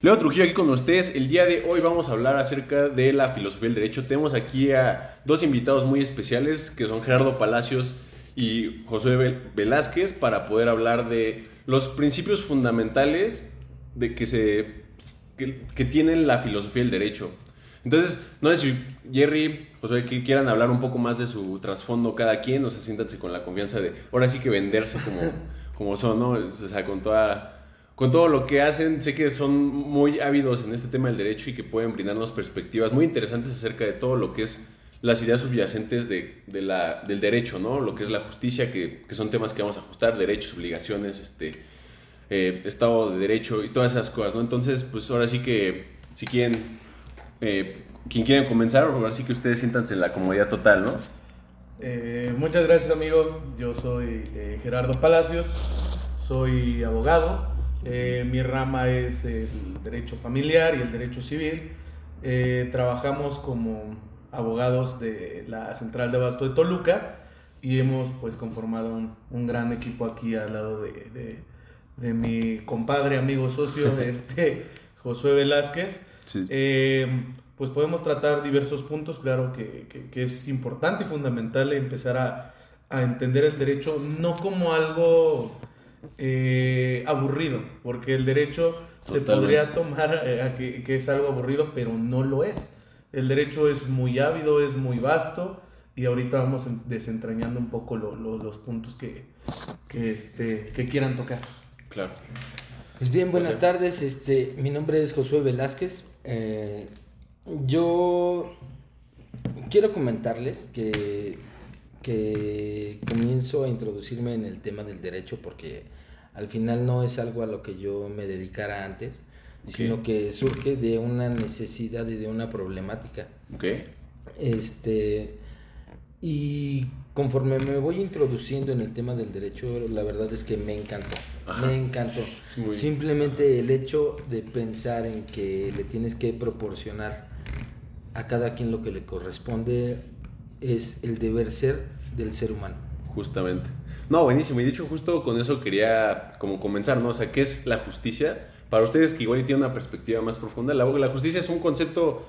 Leo Trujillo aquí con ustedes. El día de hoy vamos a hablar acerca de la filosofía del derecho. Tenemos aquí a dos invitados muy especiales que son Gerardo Palacios y José Velázquez para poder hablar de los principios fundamentales de que se que, tienen la filosofía del derecho. Entonces, no sé si Jerry, José, que quieran hablar un poco más de su trasfondo cada quien, o sea, siéntanse con la confianza de ahora sí que venderse como, como son, ¿no? O sea, con toda con todo lo que hacen. Sé que son muy ávidos en este tema del derecho y que pueden brindarnos perspectivas muy interesantes acerca de todo lo que es las ideas subyacentes de, la, del derecho, ¿no? Lo que es la justicia, que, son temas que vamos a ajustar, derechos, obligaciones, este, eh, Estado de Derecho y todas esas cosas, ¿no? Entonces, pues ahora sí que, si quieren, eh, quien quieren comenzar, ahora sí que ustedes siéntanse en la comodidad total, ¿no? Eh, muchas gracias, amigo. Yo soy Gerardo Palacios, soy abogado, eh, mi rama es el derecho familiar y el derecho civil. Eh, trabajamos como abogados de la Central de Abasto de Toluca y hemos pues conformado un, gran equipo aquí al lado de, de, mi compadre, amigo, socio, este, Josué Velázquez. Eh, pues podemos tratar diversos puntos, claro que, que, es importante y fundamental empezar a, a entender el derecho no como algo eh, aburrido, porque el derecho se podría tomar eh, que, es algo aburrido, pero no lo es. El derecho es muy ávido, es muy vasto, y ahorita vamos desentrañando un poco los puntos que, que, este, que quieran tocar. Claro. Pues bien, buenas tardes. Este, mi nombre es Josué Velázquez. Eh, yo quiero comentarles que que comienzo a introducirme en el tema del derecho porque al final no es algo a lo que yo me dedicara antes, sino que surge de una necesidad y de una problemática. Okay. Este, y conforme me voy introduciendo en el tema del derecho, la verdad es que me encantó. Me encantó. Simplemente el hecho de pensar en que le tienes que proporcionar a cada quien lo que le corresponde es el deber ser del ser humano. Justamente. No, buenísimo. Y dicho, justo con eso quería como comenzar, ¿no? O sea, ¿qué es la justicia? Para ustedes que igual tienen una perspectiva más profunda, la, la justicia es un concepto,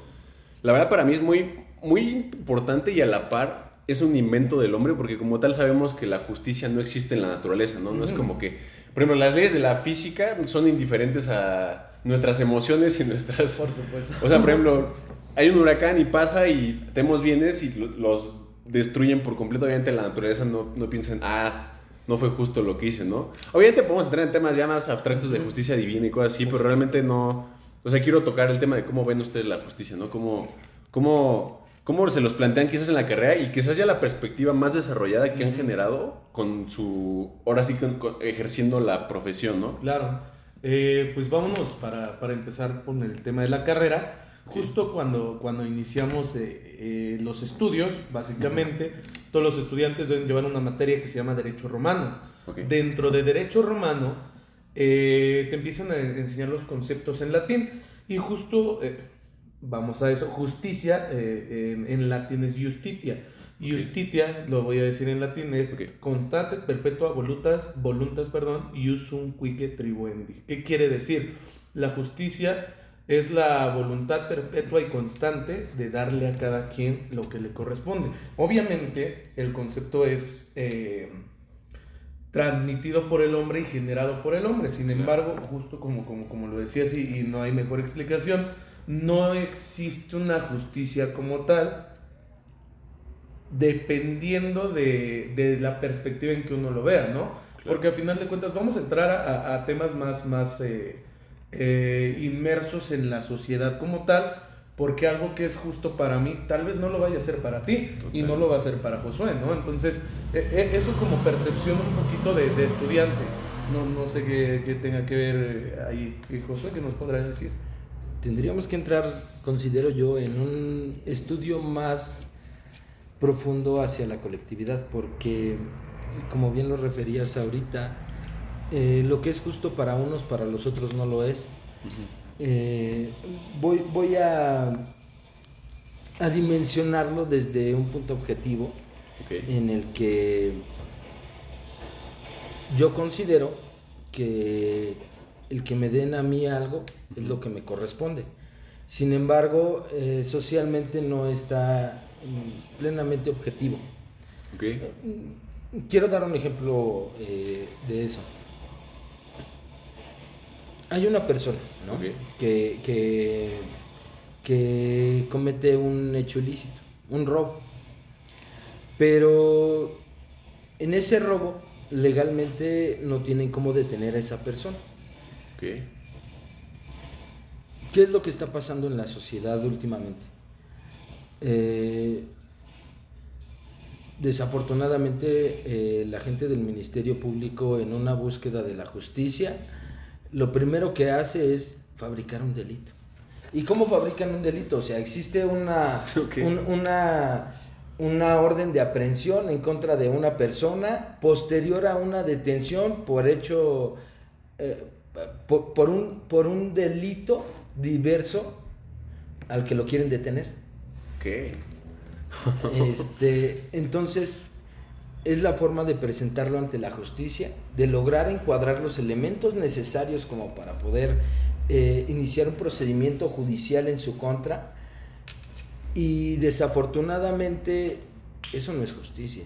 la verdad para mí es muy, muy importante y a la par es un invento del hombre porque como tal sabemos que la justicia no existe en la naturaleza, ¿no? No es como que, por ejemplo, las leyes de la física son indiferentes a nuestras emociones y nuestras... Por supuesto. O sea, por ejemplo, hay un huracán y pasa y tenemos bienes y los destruyen por completo. Obviamente la naturaleza no, no piensen, ah, no fue justo lo que hice, ¿no? Obviamente podemos entrar en temas ya más abstractos de justicia divina y cosas así, pero realmente no... O sea, quiero tocar el tema de cómo ven ustedes la justicia, ¿no? Cómo, cómo, cómo se los plantean quizás en la carrera y quizás ya la perspectiva más desarrollada que han generado con su... Ahora sí, ejerciendo la profesión, ¿no? Claro. Eh, pues vámonos para, para empezar con el tema de la carrera. Justo cuando, cuando iniciamos eh, eh, los estudios, básicamente, todos los estudiantes deben llevar una materia que se llama Derecho Romano. Dentro de Derecho Romano eh, te empiezan a enseñar los conceptos en latín y justo, vamos a eso, justicia en, latín es justitia. Justitia, lo voy a decir en latín, es constante, perpetua, voluntas, voluntas, perdón, iusum quique tribuendi. ¿Qué quiere decir? La justicia es la voluntad perpetua y constante de darle a cada quien lo que le corresponde. Obviamente, el concepto es eh, transmitido por el hombre y generado por el hombre. Sin embargo, justo como, como, como lo decías y, y no hay mejor explicación, no existe una justicia como tal dependiendo de, la perspectiva en que uno lo vea, ¿no? Porque al final de cuentas vamos a entrar a, temas más, más eh, eh, inmersos en la sociedad como tal, porque algo que es justo para mí tal vez no lo vaya a ser para ti y no lo va a ser para Josué, ¿no? Entonces, eh, eh, eso como percepción un poquito de, estudiante, no, no sé qué, tenga que ver ahí. Josué, ¿qué nos podrás decir? Tendríamos que entrar, considero yo, en un estudio más profundo hacia la colectividad, porque, como bien lo referías ahorita, eh, lo que es justo para unos, para los otros no lo es. Eh, voy, voy a, a dimensionarlo desde un punto objetivo en el que yo considero que el que me den a mí algo es lo que me corresponde. Sin embargo, eh, socialmente no está mm, plenamente objetivo. Ok. Quiero dar un ejemplo eh, de eso. Hay una persona que, que, que comete un hecho ilícito, un robo. Pero en ese robo legalmente no tienen cómo detener a esa persona. ¿Qué es lo que está pasando en la sociedad últimamente? Eh, desafortunadamente, eh, la gente del Ministerio Público en una búsqueda de la justicia, lo primero que hace es fabricar un delito. ¿Y cómo fabrican un delito? O sea, existe una, un- una, una orden de aprehensión en contra de una persona posterior a una detención por hecho, eh, por, por un, por un delito diverso al que lo quieren detener. Ok. Este, entonces, es la forma de presentarlo ante la justicia, de lograr encuadrar los elementos necesarios como para poder eh, iniciar un procedimiento judicial en su contra. Y desafortunadamente, eso no es justicia.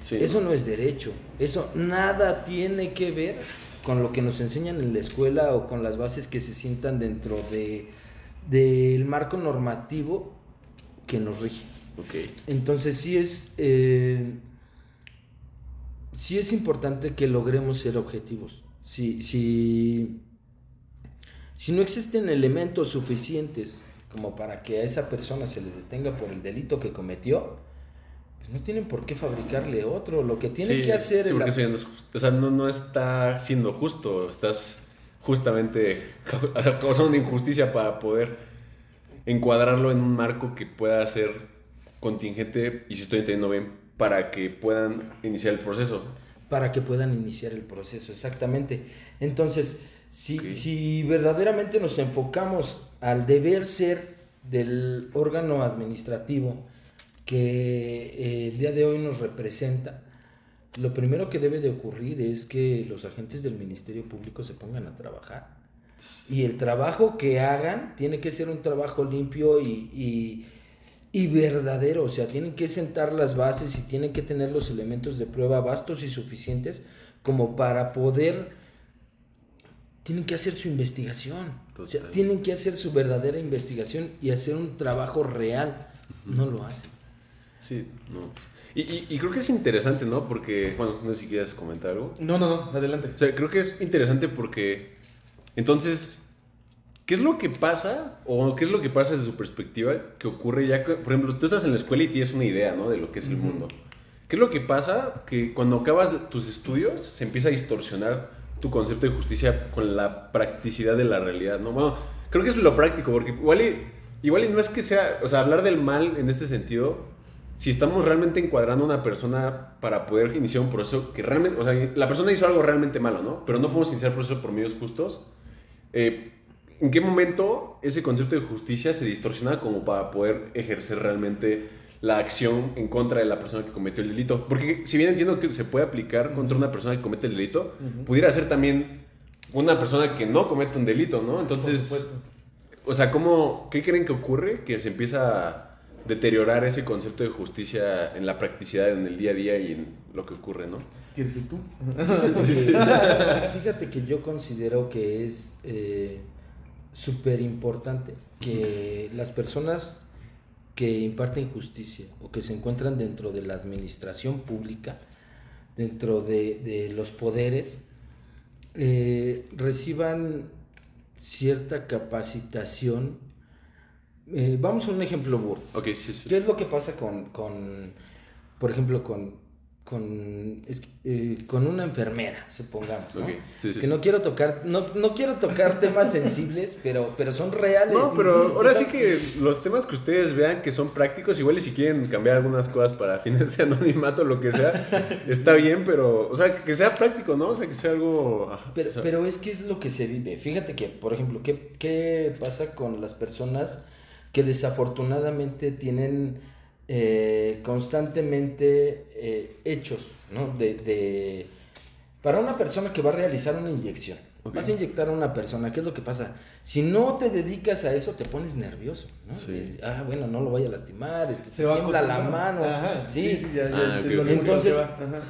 Sí. Eso no es derecho. Eso nada tiene que ver con lo que nos enseñan en la escuela o con las bases que se sientan dentro de del marco normativo que nos rige. Ok. Entonces sí es eh, sí es importante que logremos ser objetivos. Si, si, si no existen elementos suficientes como para que a esa persona se le detenga por el delito que cometió, pues no tienen por qué fabricarle otro. Lo que tienen Sí, que hacer sí, porque la- no es. O sea, no, no está siendo justo. Estás justamente ca- causando una injusticia para poder encuadrarlo en un marco que pueda ser contingente, y si estoy entendiendo bien, para que puedan iniciar el proceso. para que puedan iniciar el proceso, exactamente. Entonces, si, si verdaderamente nos enfocamos al deber ser del órgano administrativo que eh, el día de hoy nos representa, lo primero que debe de ocurrir es que los agentes del Ministerio Público se pongan a trabajar. Y el trabajo que hagan tiene que ser un trabajo limpio y, y- y verdadero. O sea, tienen que sentar las bases y tienen que tener los elementos de prueba vastos y suficientes como para poder... Tienen que hacer su investigación. O sea, tienen que hacer su verdadera investigación y hacer un trabajo real. No lo hacen. Sí, no. Y, y- y creo que es interesante, ¿no? Porque, bueno, no sé si quieres comentar algo. No, no, no, adelante. O sea, creo que es interesante porque entonces, ¿qué es lo que pasa? O qué es lo que pasa desde su perspectiva que ocurre ya que, por ejemplo, tú estás en la escuela y tienes una idea, ¿no? De lo que es el mundo. ¿Qué es lo que pasa? Que cuando acabas tus estudios se empieza a distorsionar tu concepto de justicia con la practicidad de la realidad, ¿no? Bueno, creo que es lo práctico, porque igual y, igual y no es que sea, o sea, hablar del mal en este sentido, si estamos realmente encuadrando a una persona para poder iniciar un proceso que realmente, o sea, la persona hizo algo realmente malo, ¿no? Pero no podemos iniciar el proceso por medios justos. eh, ¿En qué momento ese concepto de justicia se distorsiona como para poder ejercer realmente la acción en contra de la persona que cometió el delito? Porque si bien entiendo que se puede aplicar contra una persona que comete el delito, Ujú. pudiera ser también una persona que no comete un delito, ¿no? Entonces, o sea, ¿cómo, ¿qué creen que ocurre? Que se empieza a deteriorar ese concepto de justicia en la practicidad, en el día a día y en lo que ocurre, ¿no? ¿Quieres ir tú? Fíjate Sí, sí. que, fíjate que yo considero que es súper importante que las personas que imparten justicia o que se encuentran dentro de la administración pública, dentro de, de los poderes, eh, reciban cierta capacitación. Eh, vamos a un ejemplo burdo. Ok, sí, sí. ¿Qué es lo que pasa con, con por ejemplo, con, con, es eh, con una enfermera, supongamos? ¿no? Sí, sí, que sí. no quiero tocar, no, no quiero tocar temas sensibles, pero, pero son reales. No, pero y ahora sí que los temas que ustedes vean que son prácticos, igual y si quieren cambiar algunas cosas para fines de anonimato, lo que sea, está bien, pero, o sea, que sea práctico, ¿no? O sea, que sea algo... Pero, o sea, pero es que es lo que se vive. Fíjate que, por ejemplo, ¿qué, qué pasa con las personas que desafortunadamente tienen eh, constantemente eh, hechos, ¿no? De, de- Para una persona que va a realizar una inyección. Vas a inyectar a una persona, ¿qué es lo que pasa? Si no te dedicas a eso, te pones nervioso, ¿no? Sí. De, ah, bueno, no lo vaya a lastimar, este, Se te va tiembla la mano. Ajá, sí, sí, ya, ya Ah, Entonces,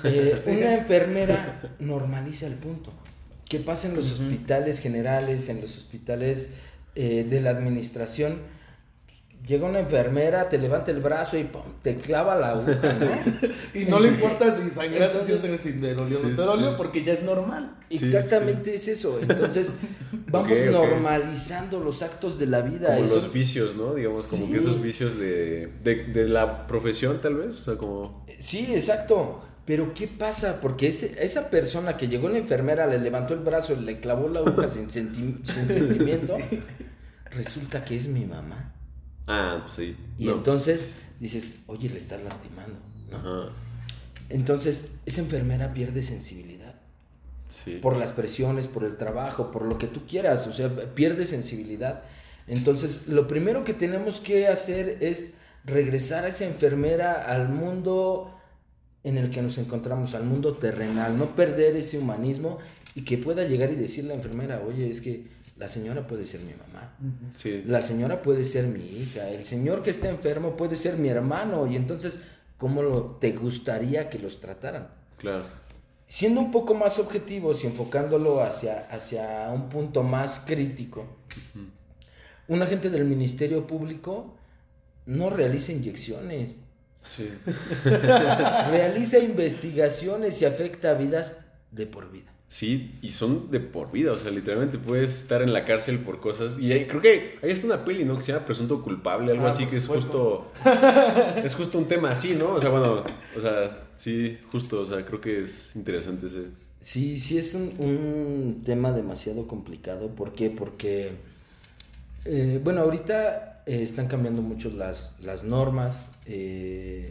eh, Sí. una enfermera normaliza el punto. ¿Qué pasa en los hospitales generales, en los hospitales eh, de la administración? Llega una enfermera, te levanta el brazo y ¡pum! te clava la aguja, ¿no? Y no Sí. le importa si sangraste, si, Entonces- si te dolió o Sí, no te sí, dolió, sí. porque ya es normal. Sí, Exactamente es eso. Entonces, vamos normalizando los actos de la vida. Como Eso- los vicios, ¿no? Digamos, como Sí. que esos vicios de, de, de la profesión, tal vez. O sea, como. Sí, exacto. Pero ¿qué pasa? Porque ese- esa persona que llegó la enfermera, le levantó el brazo, le clavó la aguja sin, senti- sin sentimiento, resulta que es mi mamá. Ah, pues sí. Y No, entonces dices, oye, le estás lastimando. ¿no? Ajá. Entonces, esa enfermera pierde sensibilidad. Sí. Por las presiones, por el trabajo, por lo que tú quieras. O sea, pierde sensibilidad. Entonces, lo primero que tenemos que hacer es regresar a esa enfermera al mundo en el que nos encontramos, al mundo terrenal, no perder ese humanismo y que pueda llegar y decir la enfermera, oye, es que la señora puede ser mi mamá. Sí. La señora puede ser mi hija, el señor que está enfermo puede ser mi hermano y entonces, ¿cómo lo, te gustaría que los trataran? Claro. Siendo un poco más objetivos y enfocándolo hacia, hacia un punto más crítico, un agente del Ministerio Público no realiza inyecciones, Sí. realiza investigaciones y afecta vidas de por vida. Sí, y son de por vida, o sea, literalmente puedes estar en la cárcel por cosas. Y hay- creo que hay hasta una peli, ¿no? Que se llama Presunto Culpable, algo Ah, así, que es justo. es justo un tema así, ¿no? O sea, bueno, o sea, sí, justo, o sea, creo que es interesante ese. Sí, sí es un, un tema demasiado complicado. ¿Por qué? Porque, eh, bueno, ahorita eh, están cambiando mucho las, las normas, eh,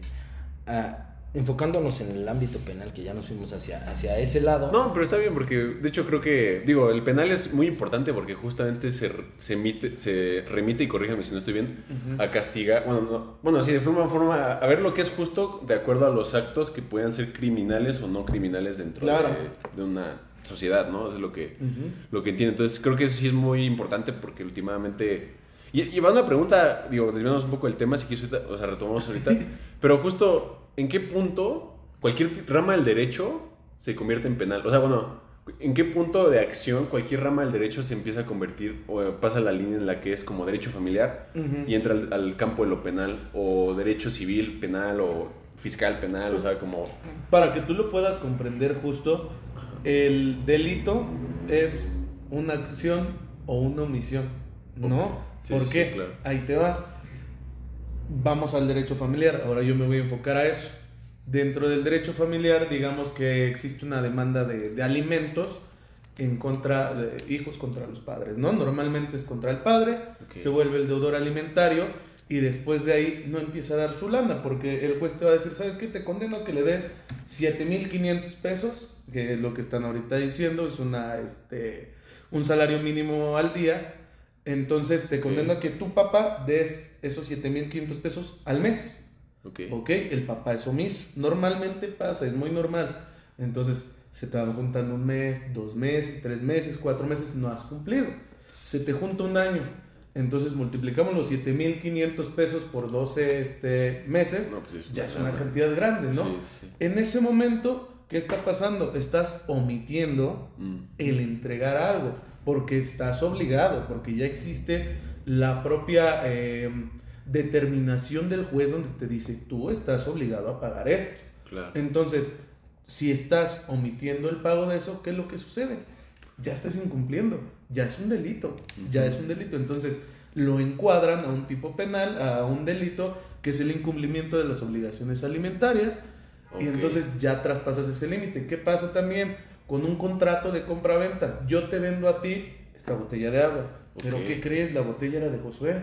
a- enfocándonos en el ámbito penal, que ya nos fuimos hacia, hacia ese lado. No, pero está bien porque, de hecho, creo que, digo, el penal es muy importante porque justamente se, se, emite, se remite, y corríjame si no estoy bien, a castigar, bueno, no, bueno, sí, de forma forma, a ver lo que es justo de acuerdo a los actos que puedan ser criminales o no criminales dentro Claro. de, de una sociedad, ¿no? Eso es lo que, lo que entiende. Entonces, creo que eso sí es muy importante porque últimamente... Y, y va una pregunta, digo, desviándonos un poco del tema, si quieres, ahorita- o sea, retomamos ahorita, pero justo, ¿en qué punto cualquier rama del derecho se convierte en penal? O sea, bueno, ¿en qué punto de acción cualquier rama del derecho se empieza a convertir o pasa la línea en la que es como derecho familiar y entra al, al campo de lo penal o derecho civil penal o fiscal penal, o sea, como... Para que tú lo puedas comprender justo, el delito es una acción o una omisión, ¿no? Ok. Sí, ¿Por sí, qué? sí, claro. Ahí te va. Vamos al derecho familiar. Ahora yo me voy a enfocar a eso. Dentro del derecho familiar, digamos que existe una demanda de, de alimentos en contra de hijos contra los padres, ¿no? Normalmente es contra el padre, se vuelve el deudor alimentario y después de ahí no empieza a dar su lana porque el juez te va a decir, ¿sabes qué? Te condeno a que le des 7.500 pesos, que es lo que están ahorita diciendo, es una, este, un salario mínimo al día. Entonces te condeno a que tu papá des esos 7.500 pesos al mes. Ok. Ok, el papá es omiso. Normalmente pasa, es muy normal. Entonces se te van juntando un mes, dos meses, tres meses, cuatro meses, no has cumplido. Se te junta un año. Entonces multiplicamos los 7.500 pesos por 12 este, meses. No, pues es ya es una cantidad grande, ¿no? Sí, sí. En ese momento, ¿qué está pasando? Estás omitiendo Mm. el entregar algo, porque estás obligado, porque ya existe la propia eh, determinación del juez donde te dice, tú estás obligado a pagar esto. Claro. Entonces, si estás omitiendo el pago de eso, ¿qué es lo que sucede? Ya estás incumpliendo, ya es un delito, ya es un delito. Entonces, lo encuadran a un tipo penal, a un delito, que es el incumplimiento de las obligaciones alimentarias, y entonces ya traspasas ese límite. ¿Qué pasa también con un contrato de compra-venta? Yo te vendo a ti esta botella de agua, pero. ¿qué crees? La botella era de Josué.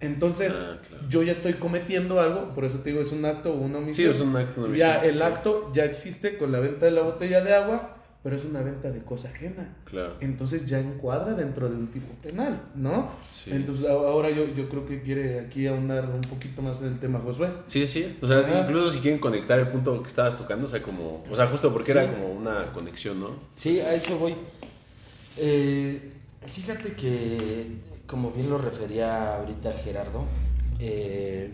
Entonces, Ah, claro. yo ya estoy cometiendo algo, por eso te digo, es un acto o una Sí, omisión. es un acto. una Ya el acto ya existe con la venta de la botella de agua, pero es una venta de cosa ajena. Claro. Entonces ya encuadra dentro de un tipo penal, ¿no? Sí. Entonces a- ahora yo, yo creo que quiere aquí ahondar un poquito más en el tema Josué. Sí, sí, sí. O sea, incluso si quieren conectar el punto que estabas tocando, o sea, como, o sea, justo porque Sí. era como una conexión, ¿no? Sí, a eso voy. Eh, fíjate que, como bien lo refería ahorita Gerardo, eh,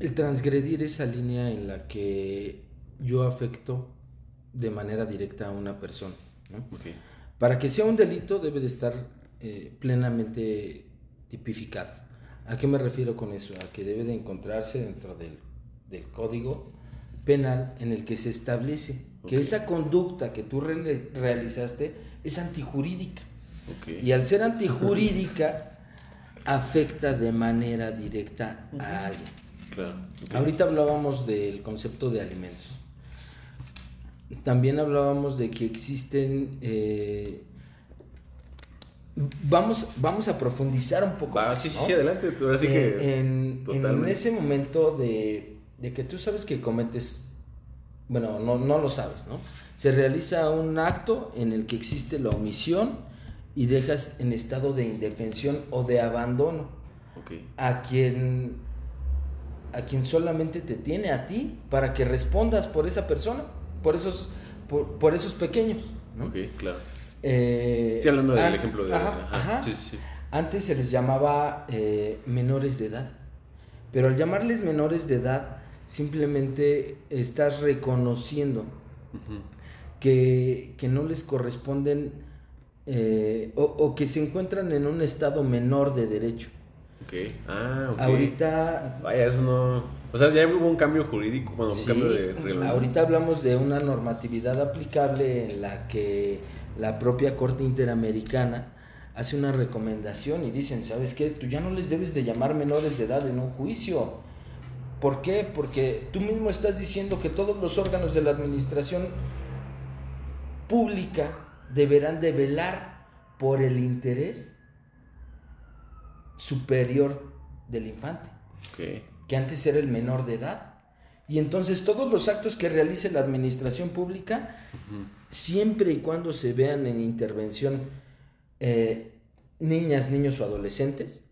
el transgredir esa línea en la que yo afecto de manera directa a una persona. Para que sea un delito debe de estar eh, plenamente tipificado. ¿A qué me refiero con eso? A que debe de encontrarse dentro del, del código penal en el que se establece que esa conducta que tú re- realizaste es antijurídica. Y al ser antijurídica, afecta de manera directa a alguien. Claro. Ahorita hablábamos del concepto de alimentos. También hablábamos de que existen... eh, vamos, vamos a profundizar un poco. Más, sí, sí, ¿no? sí, adelante. Ahora sí Eh, que. en, ese momento de, de que tú sabes que cometes, bueno, no, no lo sabes, ¿no? Se realiza un acto en el que existe la omisión y dejas en estado de indefensión o de abandono a quien a quien solamente te tiene a ti para que respondas por esa persona, por esos por, por esos pequeños, ¿no? Ok, claro. Eh, Sí, hablando del an- ejemplo de. ajá, ajá. Sí, sí, sí. Antes se les llamaba eh, menores de edad, pero al llamarles menores de edad simplemente estás reconociendo que, que no les corresponden eh, o, o que se encuentran en un estado menor de derecho. Ok. Ah, ok. Ahorita Vaya, eso no. O sea, ya hubo un cambio jurídico. Bueno, un Sí, cambio de reglamento. ahorita hablamos de una normatividad aplicable en la que la propia Corte Interamericana hace una recomendación y dicen, ¿sabes qué? Tú ya no les debes de llamar menores de edad en un juicio. ¿Por qué? Porque tú mismo estás diciendo que todos los órganos de la administración pública deberán de velar por el interés superior del infante Ok. Que antes era el menor de edad. Y entonces todos los actos que realice la administración pública, siempre y cuando se vean en intervención eh, niñas, niños o adolescentes,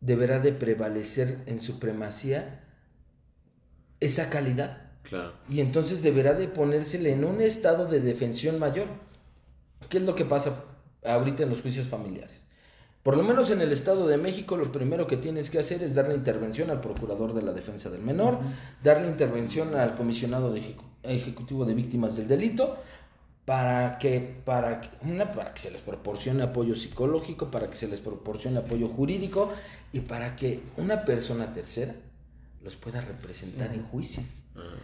deberá de prevalecer en supremacía esa calidad. Claro. Y entonces deberá de ponérsele en un estado de defensión mayor. ¿Qué es lo que pasa ahorita en los juicios familiares? Por lo menos en el Estado de México, lo primero que tienes que hacer es darle intervención al Procurador de la Defensa del Menor, darle intervención al Comisionado de Ejecu- Ejecutivo de Víctimas del Delito, para que, para, que- una, para que se les proporcione apoyo psicológico, para que se les proporcione apoyo jurídico y para que una persona tercera los pueda representar en juicio.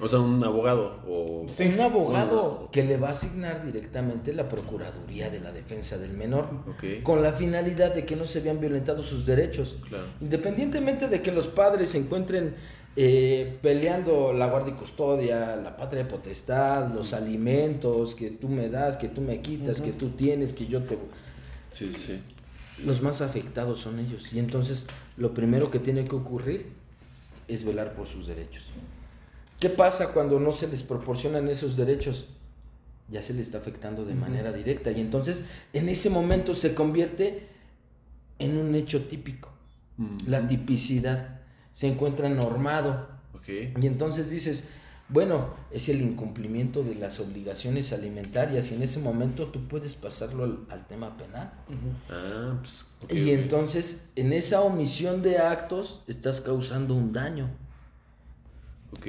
O sea, un abogado o. Sí. Un abogado que le va a asignar directamente la Procuraduría de la Defensa del Menor, Ok. con la finalidad de que no se vean violentados sus derechos. Claro. Independientemente de que los padres se encuentren eh, peleando la guardia y custodia, la patria potestad, los alimentos que tú me das, que tú me quitas, que tú tienes, que yo te... Sí, sí, sí. Los más afectados son ellos. Y entonces lo primero que tiene que ocurrir es velar por sus derechos. ¿Qué pasa cuando no se les proporcionan esos derechos? Ya se les está afectando de manera directa. Y entonces en ese momento se convierte en un hecho típico. La tipicidad se encuentra normado. Ok. Y entonces dices, bueno, es el incumplimiento de las obligaciones alimentarias y en ese momento tú puedes pasarlo al, al tema penal. Ah, pues. ok, y entonces en esa omisión de actos estás causando un daño. Ok.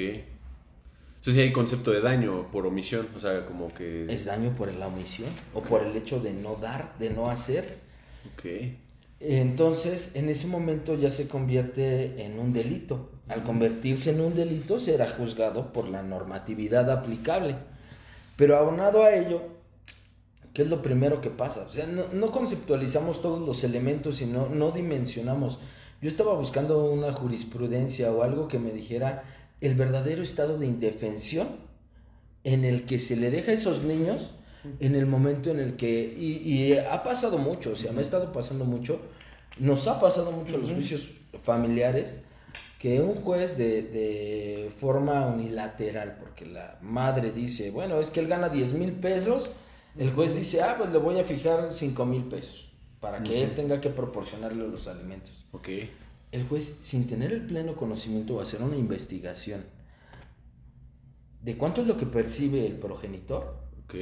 Entonces sí hay concepto de daño por omisión. O sea, como que. Es daño por la omisión o por el hecho de no dar, de no hacer. Ok. Entonces, en ese momento ya se convierte en un delito. Al convertirse en un delito, será juzgado por la normatividad aplicable. Pero aunado a ello, ¿qué es lo primero que pasa? O sea, no, no conceptualizamos todos los elementos y no, no dimensionamos. Yo estaba buscando una jurisprudencia o algo que me dijera el verdadero estado de indefensión en el que se le deja a esos niños en el momento en el que, y, y ha pasado mucho, o sea, me ha estado pasando mucho, nos ha pasado mucho en los juicios familiares, que un juez de, de forma unilateral, porque la madre dice, bueno, es que él gana 10 mil pesos, el juez dice, ah, pues le voy a fijar 5 mil pesos, para que él tenga que proporcionarle los alimentos. Ok. El juez, sin tener el pleno conocimiento, va a hacer una investigación de cuánto es lo que percibe el progenitor, Ok.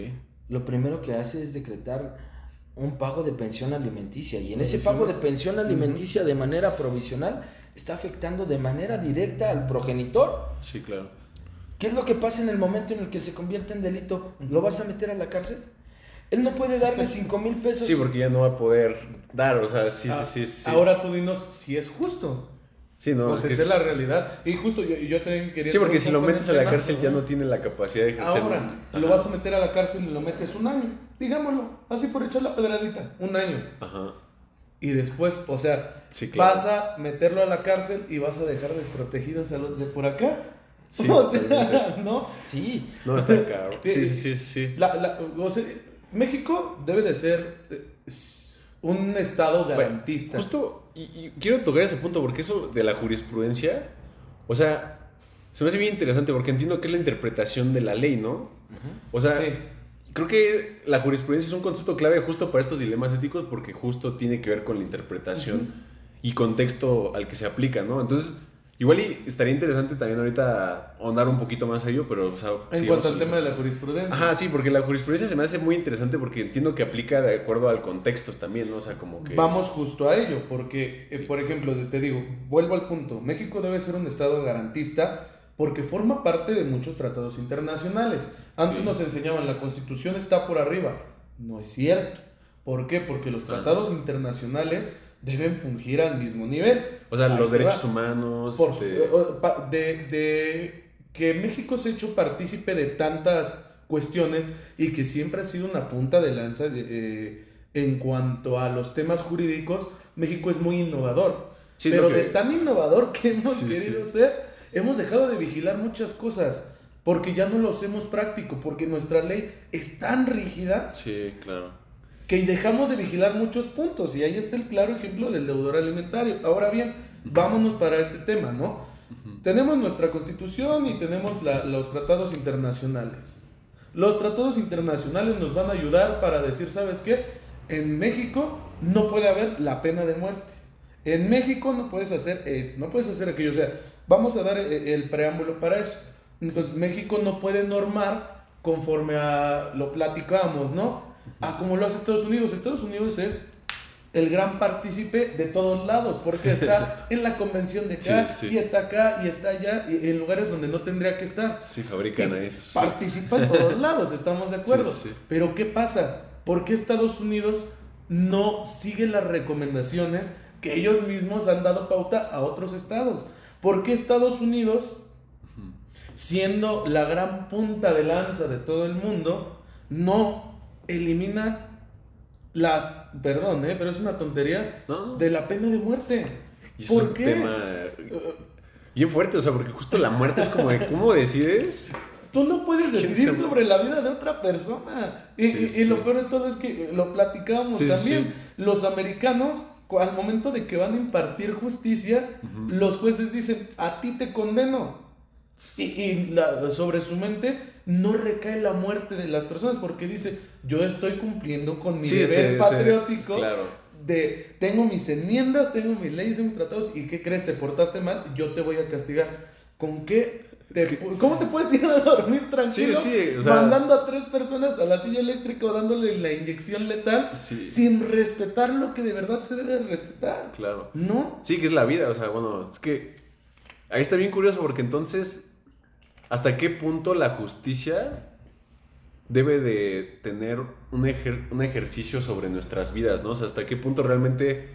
lo primero que hace es decretar un pago de pensión alimenticia. Y en ese pago de pensión alimenticia de manera provisional está afectando de manera directa al progenitor. Sí, claro. ¿Qué es lo que pasa en el momento en el que se convierte en delito? ¿Lo vas a meter a la cárcel? Él no puede darle 5 mil pesos. Sí, porque ya no va a poder dar, o sea, sí, Ah, sí, sí, sí. Ahora tú dinos si es justo. Sí, no, pues es esa es la realidad. Y justo yo, yo también quería... Sí, porque si lo metes a la cárcel ya no tiene la capacidad de ejercer. Ahora, lo vas a meter a la cárcel y lo metes un año. Digámoslo, así por echar la pedradita. Un año. Ajá. Y después, o sea, Sí, claro. vas a meterlo a la cárcel y vas a dejar desprotegidos a los de por acá. Sí, o sea, totalmente. ¿no? Sí. No, está caro. Sí, sí, sí, sí. La- la- o sea, México debe de ser eh, un estado Bueno, garantista. Justo, y, y quiero tocar ese punto porque eso de la jurisprudencia, o sea, se me hace bien interesante porque entiendo que es la interpretación de la ley, ¿no? O sea, Sí. creo que la jurisprudencia es un concepto clave justo para estos dilemas éticos porque justo tiene que ver con la interpretación y contexto al que se aplica, ¿no? Entonces, igual y estaría interesante también ahorita ahondar un poquito más a ello, pero, o sea, En cuanto al tema de la jurisprudencia. Ajá, sí, porque la jurisprudencia se me hace muy interesante porque entiendo que aplica de acuerdo al contexto también, ¿no? O sea, como que... Vamos justo a ello, porque, eh, por ejemplo, te digo, vuelvo al punto, México debe ser un Estado garantista porque forma parte de muchos tratados internacionales. Antes Sí. nos enseñaban, la Constitución está por arriba. No es cierto. ¿Por qué? Porque los tratados internacionales deben fungir al mismo nivel. O sea, Ahí los derechos va. humanos... Por- este, eh, eh, de, de que México se ha hecho partícipe de tantas cuestiones y que siempre ha sido una punta de lanza de, eh, en cuanto a los temas jurídicos, México es muy innovador. Sí, pero que- de tan innovador que hemos Sí, querido sí. ser, hemos dejado de vigilar muchas cosas porque ya no lo hacemos práctico, porque nuestra ley es tan rígida Sí, claro. Que dejamos de vigilar muchos puntos y ahí está el claro ejemplo del deudor alimentario. Ahora bien, vámonos para este tema, ¿no? Tenemos nuestra constitución y tenemos la- los tratados internacionales. Los tratados internacionales nos van a ayudar para decir, ¿sabes qué? En México no puede haber la pena de muerte. En México no puedes hacer esto, no puedes hacer aquello. O sea, vamos a dar eh, el preámbulo para eso. Entonces, México no puede normar conforme a lo platicamos, ¿no? A como lo hace Estados Unidos. Estados Unidos es el gran partícipe de todos lados, porque está en la convención de acá, Sí, sí. y está acá, y está allá, y en lugares donde no tendría que estar. Sí, fabrican a eso. sí. Participa en todos lados, estamos de acuerdo. Sí, sí. Pero ¿qué pasa? ¿Por qué Estados Unidos no sigue las recomendaciones que ellos mismos han dado pauta a otros estados? ¿Por qué Estados Unidos, siendo la gran punta de lanza de todo el mundo, no elimina la, perdón, ¿eh? pero es una tontería, No. de la pena de muerte? Y es ¿Por un qué? tema Eh, bien fuerte, o sea, porque justo la muerte es como de cómo decides. Tú no puedes ¿Quién decidir sobre la vida de otra persona. Y, Sí, y- lo peor de todo es que lo platicamos Sí, también. Los americanos, al momento de que van a impartir justicia, los jueces dicen, a ti te condeno. Y, y la- sobre su mente no recae la muerte de las personas porque dice, yo estoy cumpliendo con mi Sí, deber sí, sí, patriótico. claro. De, tengo mis enmiendas, tengo mis leyes, tengo mis tratados, y ¿qué crees? Te portaste mal, yo te voy a castigar. ¿Con qué? te- ¿Cómo te puedes ir a dormir tranquilo? Sí, sí, o sea- mandando a tres personas a la silla eléctrica o dándole la inyección letal Sí. sin respetar lo que de verdad se debe respetar. Claro. No. Sí, que es la vida, o sea, bueno, es que ahí está bien curioso porque entonces, ¿hasta qué punto la justicia debe de tener un, ejer- un ejercicio sobre nuestras vidas, ¿no? O sea, ¿hasta qué punto realmente...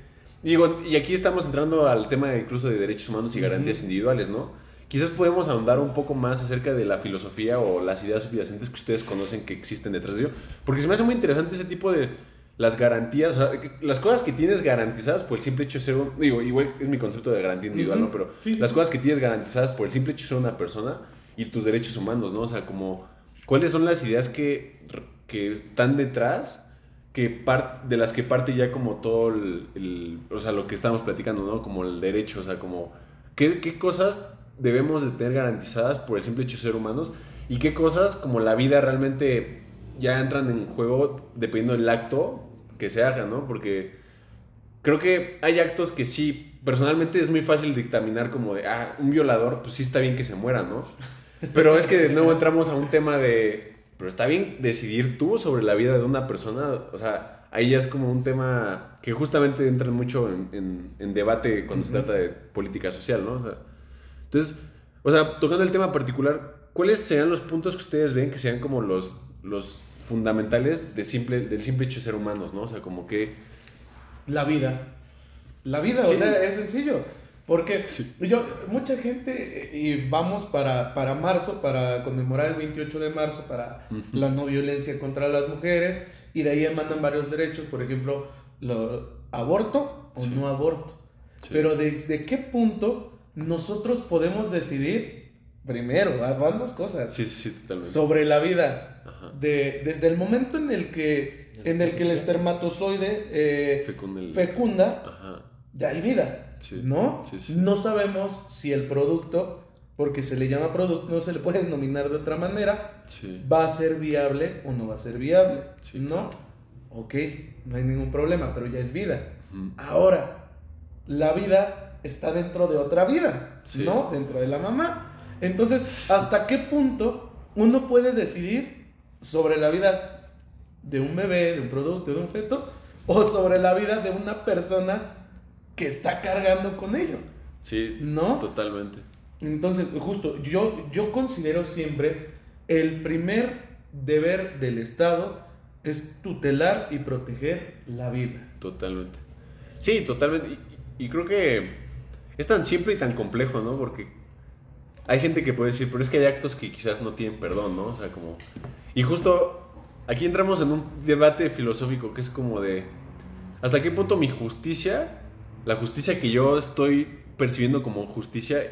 Digo, y aquí estamos entrando al tema incluso de derechos humanos y garantías individuales, ¿no? Quizás podemos ahondar un poco más acerca de la filosofía o las ideas subyacentes que ustedes conocen que existen detrás de ello. Porque se me hace muy interesante ese tipo de las garantías, o sea, que- las cosas que tienes garantizadas por el simple hecho de ser un... Digo, igual es mi concepto de garantía individual. ¿no? Pero Sí, sí, las sí. cosas que tienes garantizadas por el simple hecho de ser una persona y tus derechos humanos, ¿no? O sea, como... ¿Cuáles son las ideas que, que están detrás? Que par- de las que parte ya como todo el, el- O sea, lo que estamos platicando, ¿no? Como el derecho, o sea, como... ¿Qué, qué cosas debemos de tener garantizadas por el simple hecho de ser humanos? Y qué cosas como la vida realmente ya entran en juego dependiendo del acto que se haga, ¿no? Porque creo que hay actos que sí, personalmente es muy fácil dictaminar como de, ah, un violador, pues sí está bien que se muera, ¿no? Pero es que de nuevo entramos a un tema de pero está bien decidir tú sobre la vida de una persona, o sea, ahí ya es como un tema que justamente entra mucho en, en, debate cuando se trata de política social, ¿no? O sea, entonces, o sea, tocando el tema particular, ¿cuáles serían los puntos que ustedes ven que sean como los, los fundamentales de simple, del simple hecho de ser humanos, ¿no? O sea, como que... La vida. La vida, o sea, es sencillo. Porque yo, mucha gente, y vamos para, para marzo, para conmemorar el 28 de marzo, para la no violencia contra las mujeres, y de ahí mandan varios derechos, por ejemplo, lo, aborto o no aborto. Pero desde qué punto nosotros podemos decidir, primero, van dos cosas, sobre la vida, de, desde el momento en el que, en el, que el espermatozoide eh, fecunda, ya hay vida. ¿no? No sabemos si el producto, porque se le llama producto, no se le puede denominar de otra manera, va a ser viable o no va a ser viable, ¿no? Ok, no hay ningún problema, pero ya es vida. Ahora, la vida está dentro de otra vida, ¿no? Dentro de la mamá. Entonces, ¿hasta qué punto uno puede decidir sobre la vida de un bebé, de un producto, de un feto, o sobre la vida de una persona que está cargando con ello. Sí, ¿no? Totalmente. Entonces, justo, yo, yo considero siempre el primer deber del Estado es tutelar y proteger la vida. Totalmente. Sí, totalmente. Y, creo que es tan simple y tan complejo, ¿no? Porque hay gente que puede decir, pero es que hay actos que quizás no tienen perdón, ¿no? O sea, como... Y justo aquí entramos en un debate filosófico que es como de, ¿hasta qué punto mi justicia la justicia que yo estoy percibiendo como justicia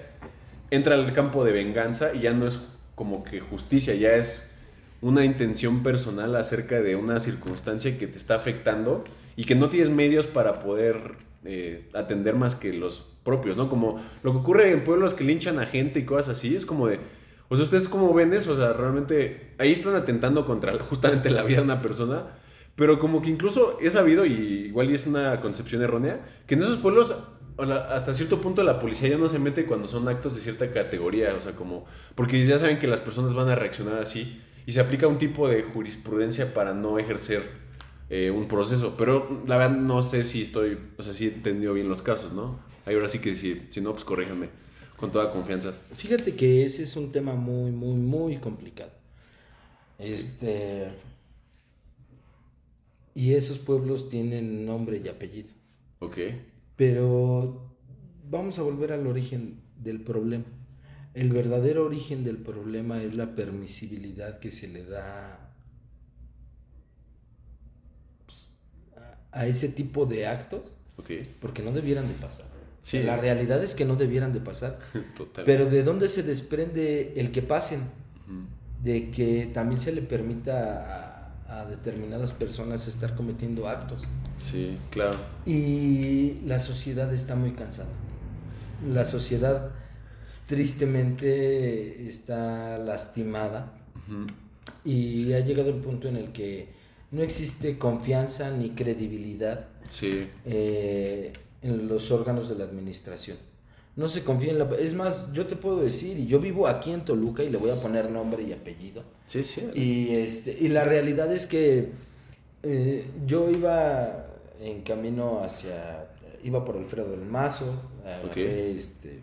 entra al campo de venganza y ya no es como que justicia, ya es una intención personal acerca de una circunstancia que te está afectando y que no tienes medios para poder eh, atender más que los propios, ¿no? Como lo que ocurre en pueblos que linchan a gente y cosas así, es como de, o sea, ustedes cómo ven eso, o sea, realmente ahí están atentando contra justamente la vida de una persona pero como que incluso he sabido, y igual es una concepción errónea, que en esos pueblos hasta cierto punto la policía ya no se mete cuando son actos de cierta categoría, o sea, como, porque ya saben que las personas van a reaccionar así y se aplica un tipo de jurisprudencia para no ejercer eh, un proceso, pero la verdad no sé si estoy, o sea, si he entendido bien los casos, ¿no? Ahí ahora sí que si, si no, pues corríjanme con toda confianza. Fíjate que ese es un tema muy, muy, muy complicado. Este... Y esos pueblos tienen nombre y apellido. Ok. Pero vamos a volver al origen del problema. El verdadero origen del problema es la permisibilidad que se le da pues, a ese tipo de actos. Okay. Porque no debieran de pasar. Sí. La realidad es que no debieran de pasar. Total. Pero ¿de dónde se desprende el que pasen? De que también se le permita a determinadas personas estar cometiendo actos. Sí, claro. Y la sociedad está muy cansada. La sociedad tristemente está lastimada y ha llegado el punto en el que no existe confianza ni credibilidad eh, en los órganos de la administración no se confía en la... Es más, yo te puedo decir, y yo vivo aquí en Toluca y le voy a poner nombre y apellido. Sí, sí. Y, este, y la realidad es que eh, yo iba en camino hacia... Iba por Alfredo del Mazo, okay. este,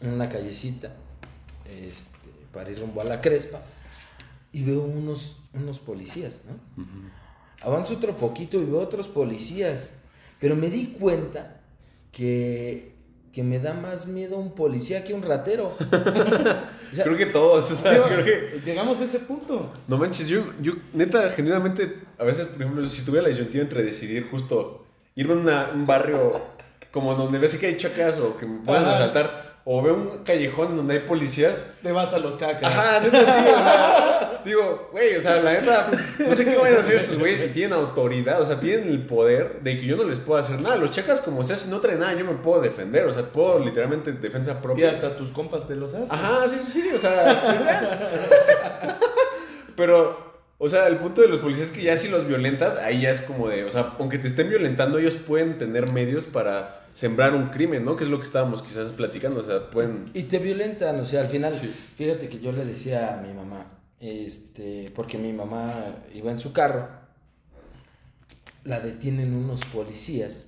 una callecita este, para ir rumbo a la Crespa y veo unos, unos policías, ¿no? Avanzo otro poquito y veo otros policías, pero me di cuenta que que me da más miedo un policía que un ratero. creo que todos, o sea, creo que... Llegamos a ese punto. No manches, yo, yo neta, genuinamente, a veces, por ejemplo, si tuviera la disyuntiva entre decidir justo irme a un barrio como donde ves que hay chacas o que me puedan asaltar o veo un callejón donde hay policías. Te vas a los chacas. Ajá, neta sí, o sea, digo, güey, o sea, la neta, no sé qué van a hacer estos güeyes y tienen autoridad, o sea, tienen el poder de que yo no les puedo hacer nada. Los chacas, como sea, si no traen nada, yo me puedo defender, o sea, puedo literalmente defensa propia. Y hasta tus compas te los hacen. Ajá, sí, sí, sí, o sea, Pero, o sea, el punto de los policías es que ya si los violentas, ahí ya es como de, o sea, aunque te estén violentando, ellos pueden tener medios para sembrar un crimen, ¿no? Que es lo que estábamos quizás platicando, o sea, pueden... Y te violentan, o sea, al final, fíjate que yo le decía a mi mamá, este, porque mi mamá iba en su carro, la detienen unos policías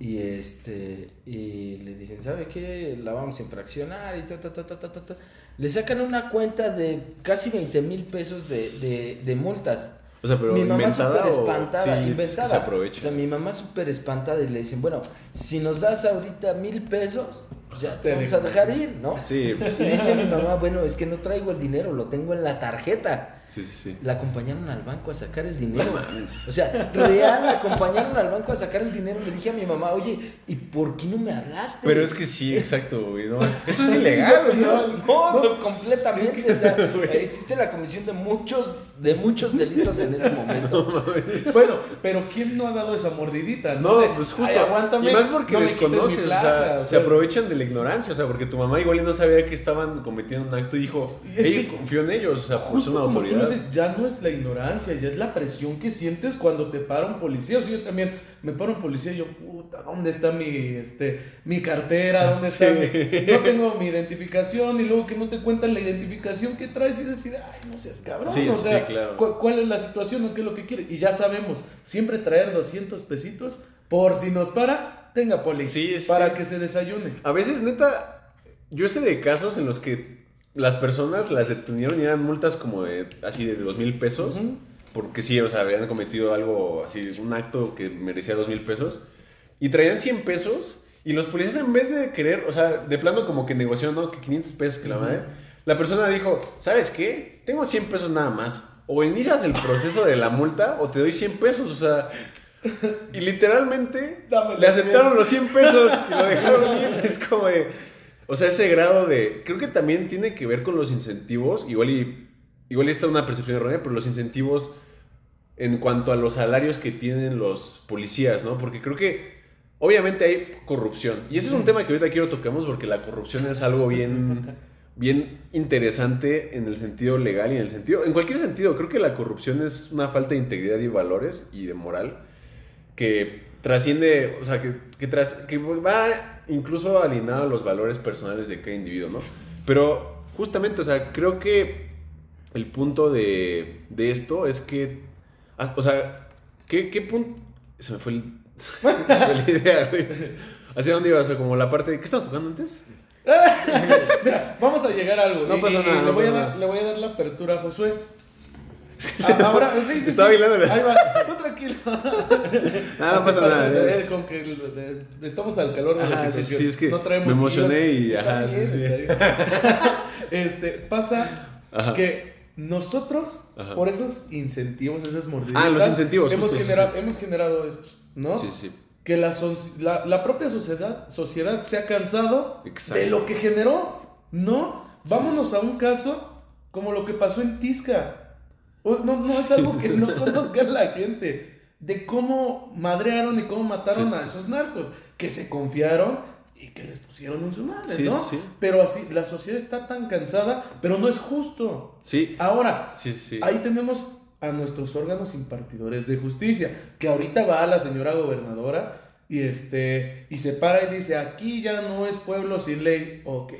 y este y le dicen, ¿sabe qué? La vamos a infraccionar y ta, ta, ta, ta, ta, ta, ta. Le sacan una cuenta de casi 20 mil pesos de, de, de multas. O sea, pero mi mamá inventada súper o espantada, sí, inventada. se aprovecha. O sea, mi mamá súper espantada y le dicen, bueno, si nos das ahorita mil pesos, pues ya te vamos a dejar ir, ¿no? Sí, pues, Y dice mi mamá, bueno, es que no traigo el dinero, lo tengo en la tarjeta. Sí, sí, sí. La acompañaron al banco a sacar el dinero. No mames. O sea, real, la acompañaron al banco a sacar el dinero. Le dije a mi mamá, oye, ¿y por qué no me hablaste? Pero es que sí, exacto, güey. no. Eso es ilegal, o sea, No, No, completamente. o sea, existe la comisión de muchos, de muchos delitos en ese momento. Bueno, pero ¿quién no ha dado esa mordidita? No, De, pues justo. "Ay, aguántame, y más porque desconoces, o sea, placa", o se aprovechan de la ignorancia, o sea, porque tu mamá igual no sabía que estaban cometiendo un acto y dijo, ella que- confió en ellos, o sea, pues una como autoridad. dices, ya no es la ignorancia, ya es la presión que sientes cuando te para un policía. O sea, yo también me paro un policía y yo, puta, ¿dónde está mi, este, mi cartera? ¿Dónde está mi- No tengo mi identificación y luego que no te cuentan la identificación que traes y decir, ay, no seas cabrón. Sí, o sea, sí, claro. cu- ¿cuál es la situación o qué es lo que quiere? Y ya sabemos, siempre traer 200 pesitos por si nos para, tenga poli. Para que se desayune. A veces, neta, yo sé de casos en los que las personas las detenieron y eran multas como de, así de dos mil pesos, porque sí, o sea, habían cometido algo así, un acto que merecía dos mil pesos, y traían 100 pesos, y los policías en vez de querer, o sea, de plano como que negociaron, ¿no? Que 500 pesos, que la madre, la persona dijo, ¿sabes qué? Tengo 100 pesos nada más. O inicias el proceso de la multa o te doy 100 pesos, o sea... Y literalmente le aceptaron los 100 pesos y lo dejaron ir. Es como de... O sea, ese grado de... Creo que también tiene que ver con los incentivos. Igual y... Igual y está una percepción errónea, pero los incentivos en cuanto a los salarios que tienen los policías, ¿no? Porque creo que obviamente hay corrupción. Y ese es un tema que ahorita quiero tocamos porque la corrupción es algo bien, bien interesante en el sentido legal y en el sentido, en cualquier sentido. Creo que la corrupción es una falta de integridad y valores y de moral que trasciende, o sea, que, que, tras, que va incluso alineado a los valores personales de cada individuo, ¿no? Pero justamente, o sea, creo que el punto de, de esto es que, o sea, ¿qué, qué punto? Se me fue, el, se me fue la idea, güey. ¿Hacia dónde iba? O sea, como la parte de... ¿Qué estabas tocando antes? Mira, vamos a llegar a algo. No pasa le, no a pasa dar, nada. le voy a dar la apertura a Josué. Ah, ahora, sí, sí, Estaba sí. bailando. Ahí va, tú tranquilo. Nada, no pasa nada. eh, es- Con que el- de- estamos al calor de la Ajá, sí, situación. sí, es que no traemos me emocioné y- ajá, sí, sí. Este, pasa Ajá. que nosotros, Ajá. por esos incentivos, esas mordiditas, Ah, los incentivos, hemos, justo, sí, generado, sí. hemos generado esto, ¿no? Sí, sí. Que la, so- la, la propia sociedad, sociedad se ha cansado Exacto. de lo que generó, ¿no? Vámonos a un caso como lo que pasó en Tisca. No, no es algo que no conozca la gente. De cómo madrearon y cómo mataron Sí, a esos narcos. Que se confiaron y que les pusieron en su madre, Sí, ¿no? sí, sí. Pero así, la sociedad está tan cansada, pero no es justo. Sí. Ahora, Sí, sí. Ahí tenemos a nuestros órganos impartidores de justicia, que ahorita va a la señora gobernadora y este y se para y dice, "Aquí ya no es pueblo sin ley." Ok.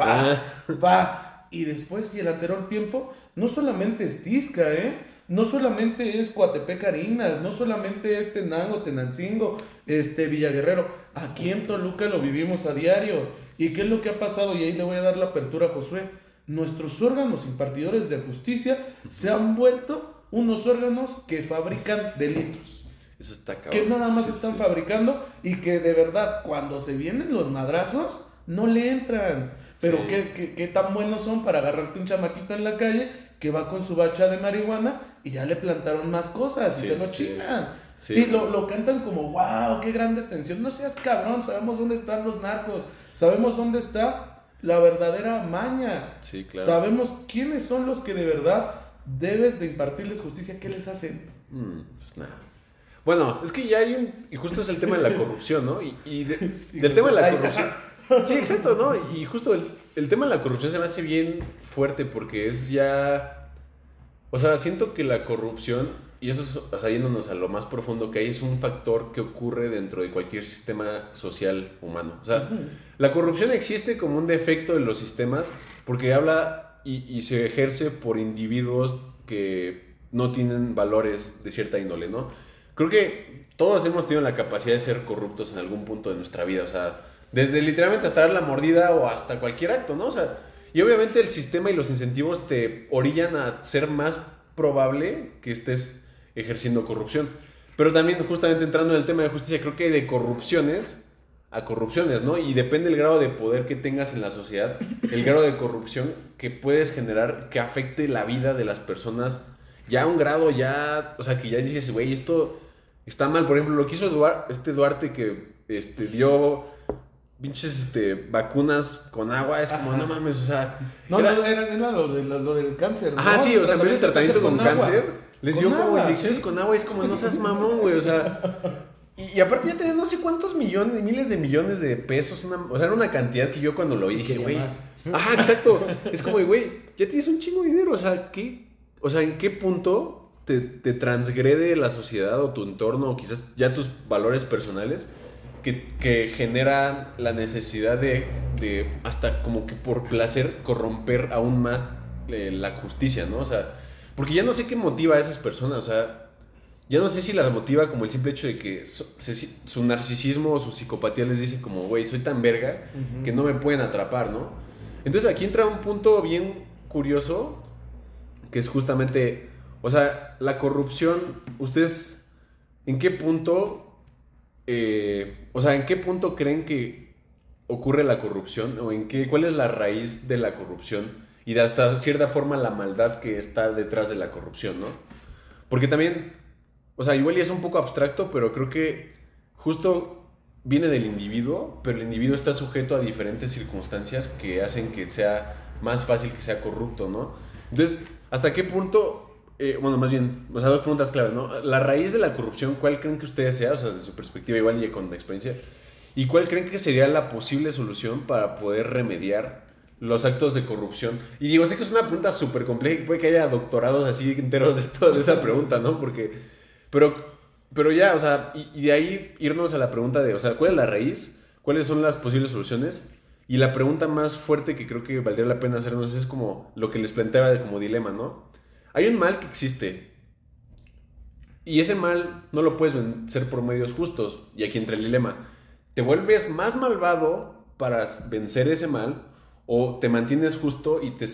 Va, Ah. va. Y después y el anterior tiempo no solamente es Tisca, ¿eh? No solamente es Coatepec Arinas, no solamente es Tenango, Tenancingo, este Villaguerrero. Aquí en Toluca lo vivimos a diario. ¿Y qué es lo que ha pasado? Y ahí le voy a dar la apertura a Josué. Nuestros órganos impartidores de justicia se han vuelto unos órganos que fabrican delitos. Eso está cabrón. Que nada más Sí, están sí. fabricando y que de verdad cuando se vienen los madrazos no le entran. Pero Sí. ¿qué, qué, qué tan buenos son para agarrarte un chamaquito en la calle que va con su bacha de marihuana y ya le plantaron más cosas y Sí, se lo sí. chingan. Sí. Y lo, lo cantan como, wow, qué gran detención. No seas cabrón, sabemos dónde están los narcos. Sabemos dónde está la verdadera maña. Sí, claro. Sabemos quiénes son los que de verdad debes de impartirles justicia. ¿Qué les hacen? Mm, pues nada. Bueno, es que ya hay un. Y justo es el tema de la corrupción, ¿no? Y, y de- del tema de la corrupción. Sí, exacto, ¿no? Y justo el, el tema de la corrupción se me hace bien fuerte porque es ya. O sea, siento que la corrupción, y eso es, o sea, yéndonos a lo más profundo que hay, es un factor que ocurre dentro de cualquier sistema social humano. O sea, la corrupción existe como un defecto de los sistemas porque habla y, y se ejerce por individuos que no tienen valores de cierta índole, ¿no? Creo que todos hemos tenido la capacidad de ser corruptos en algún punto de nuestra vida, o sea, desde literalmente hasta dar la mordida o hasta cualquier acto, ¿no? O sea, y obviamente el sistema y los incentivos te orillan a ser más probable que estés ejerciendo corrupción. Pero también justamente entrando en el tema de justicia, creo que hay de corrupciones a corrupciones, ¿no? Y depende el grado de poder que tengas en la sociedad, el grado de corrupción que puedes generar que afecte la vida de las personas ya a un grado ya, o sea, que ya dices, güey, esto está mal. Por ejemplo, lo que hizo Duarte, este Duarte que este, dio pinches este, vacunas con agua, es como, no mames, o sea... No, era, no, era, era lo, de, lo, del cáncer. Ajá, sí, o sea, en vez de tratamiento con, cáncer, les dio como inyecciones con agua, es como, no seas mamón, güey, o sea... Y, aparte ya tenía no sé cuántos millones, miles de millones de pesos, o sea, era una cantidad que yo cuando lo vi dije, güey... Ajá, exacto. Es como, güey, ya tienes un chingo de dinero, o sea, ¿qué, o sea, ¿en qué punto te, te, transgrede la sociedad o tu entorno o quizás ya tus valores personales que, que generan la necesidad de, de, hasta como que por placer corromper aún más eh, la justicia, ¿no? O sea, porque ya no sé qué motiva a esas personas, o sea, ya no sé si las motiva como el simple hecho de que su, narcisismo o su psicopatía les dice como, güey, soy tan verga que no me pueden atrapar, ¿no? Entonces aquí entra un punto bien curioso que es justamente, o sea, la corrupción, ustedes, ¿en qué punto, eh, o sea, en qué punto creen que ocurre la corrupción o en qué, cuál es la raíz de la corrupción y de hasta cierta forma la maldad que está detrás de la corrupción, ¿no? Porque también, o sea, igual y es un poco abstracto, pero creo que justo viene del individuo, pero el individuo está sujeto a diferentes circunstancias que hacen que sea más fácil que sea corrupto, ¿no? Entonces, ¿hasta qué punto, eh, bueno, más bien, o sea, dos preguntas claves, ¿no? La raíz de la corrupción, ¿cuál creen que ustedes sea, o sea, desde su perspectiva igual y con experiencia, y cuál creen que sería la posible solución para poder remediar los actos de corrupción? Y digo, sé que es una pregunta súper compleja y puede que haya doctorados así enteros de, esto, de esa pregunta, ¿no? Porque, pero, pero ya, o sea, y, y de ahí irnos a la pregunta de, o sea, ¿cuál es la raíz? ¿Cuáles son las posibles soluciones? Y la pregunta más fuerte que creo que valdría la pena hacernos es como lo que les planteaba como dilema, ¿no? Hay un mal que existe. Y ese mal no lo puedes vencer por medios justos. Y aquí entra el dilema. ¿Te vuelves más malvado para vencer ese mal? ¿O te mantienes justo y te,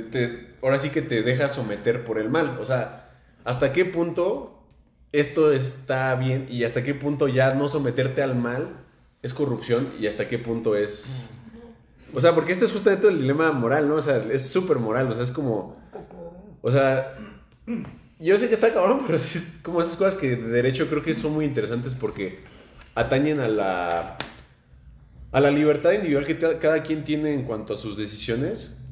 te, ahora sí que te dejas someter por el mal? O sea, ¿hasta qué punto esto está bien y hasta qué punto ya no someterte al mal es corrupción y hasta qué punto es o sea, porque este es justamente el dilema moral, ¿no? O sea, es súper moral, o sea, es como... O sea, yo sé que está cabrón, pero es como esas cosas que de derecho creo que son muy interesantes porque atañen a la... A la libertad individual que cada quien tiene en cuanto a sus decisiones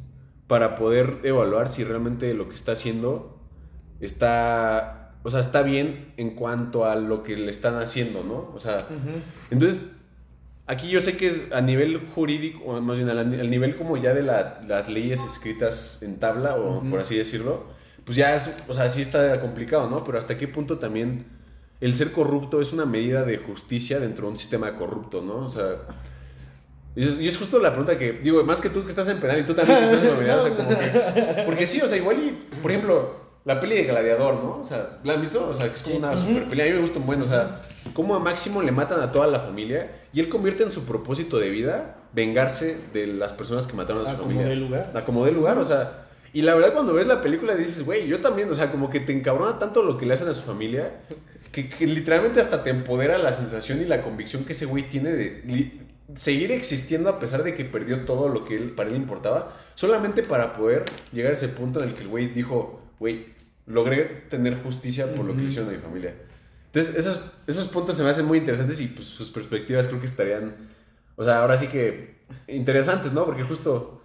para poder evaluar si realmente lo que está haciendo está, o sea, está bien en cuanto a lo que le están haciendo, ¿no? O sea, entonces Aquí yo sé que a nivel jurídico, o más bien al, nivel como ya de las leyes escritas en tabla, o por así decirlo, pues ya es, o sea, sí está complicado, ¿no? Pero hasta qué punto también el ser corrupto es una medida de justicia dentro de un sistema corrupto, ¿no? O sea, y es, justo la pregunta que, digo, más que tú que estás en penal y tú también que estás en penal, o sea, como que, porque sí, o sea, igual y, por ejemplo, la peli de Gladiador, ¿no? O sea, ¿la han visto? O sea, que es como una super peli, a mí me gusta un buen, o sea cómo a Máximo le matan a toda la familia y él convierte en su propósito de vida vengarse de las personas que mataron a su familia. Acomodé lugar. Acomodé lugar, o sea. Y la verdad, cuando ves la película dices, güey, yo también, o sea, como que te encabrona tanto lo que le hacen a su familia, que, literalmente hasta te empodera la sensación y la convicción que ese güey tiene de seguir existiendo a pesar de que perdió todo lo que él, para él importaba, solamente para poder llegar a ese punto en el que el güey dijo, güey, logré tener justicia por lo que hicieron a mi familia. Entonces, esos, esos puntos se me hacen muy interesantes y pues, sus perspectivas creo que estarían, o sea, ahora sí que interesantes, ¿no? Porque justo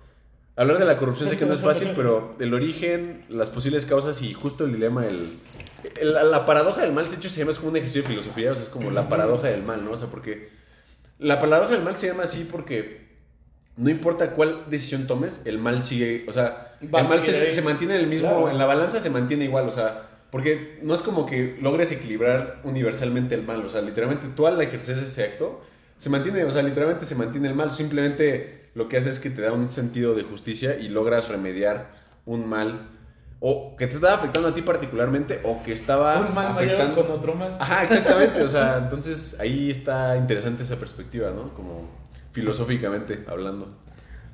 hablar de la corrupción sé que no es fácil, pero el origen, las posibles causas y justo el dilema, el, la paradoja del mal, de hecho, se llama es como un ejercicio de filosofía, o sea, es como la paradoja del mal, ¿no? O sea, porque la paradoja del mal se llama así porque no importa cuál decisión tomes, el mal sigue, o sea, el mal se, se, mantiene en el mismo, en la balanza se mantiene igual, o sea, porque no es como que logres equilibrar universalmente el mal. O sea, literalmente tú al ejercer ese acto, se mantiene, o sea, literalmente se mantiene el mal. Simplemente lo que hace es que te da un sentido de justicia y logras remediar un mal o que te estaba afectando a ti particularmente o que estaba Un mal afectando con otro mal. Ajá, exactamente, o sea, entonces ahí está interesante esa perspectiva, ¿no? Como filosóficamente hablando.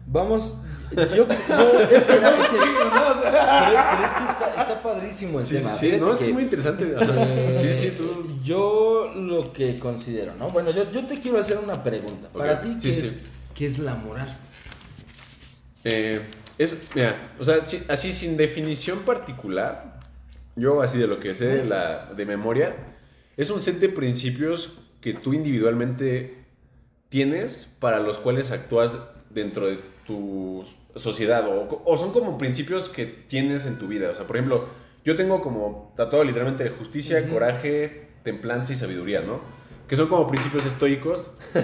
Vamos, yo, yo es que, ¿sabes qué? pero, pero es que está, está padrísimo el Sí, tema. sí, no, es que que, es muy interesante. eh, Sí, sí, tú. Yo lo que considero, ¿no? Bueno, yo, yo te quiero hacer una pregunta. Para ti, ¿qué, sí, sí. es, ¿qué es la moral? Eh, es, mira, o sea, sí- así sin definición particular, yo así de lo que sé de, la, de memoria, es un set de principios que tú individualmente tienes para los cuales actúas dentro de tu sociedad o, o son como principios que tienes en tu vida. O sea, por ejemplo, yo tengo como tatuado literalmente de justicia, coraje, templanza y sabiduría, ¿no? Que son como principios estoicos.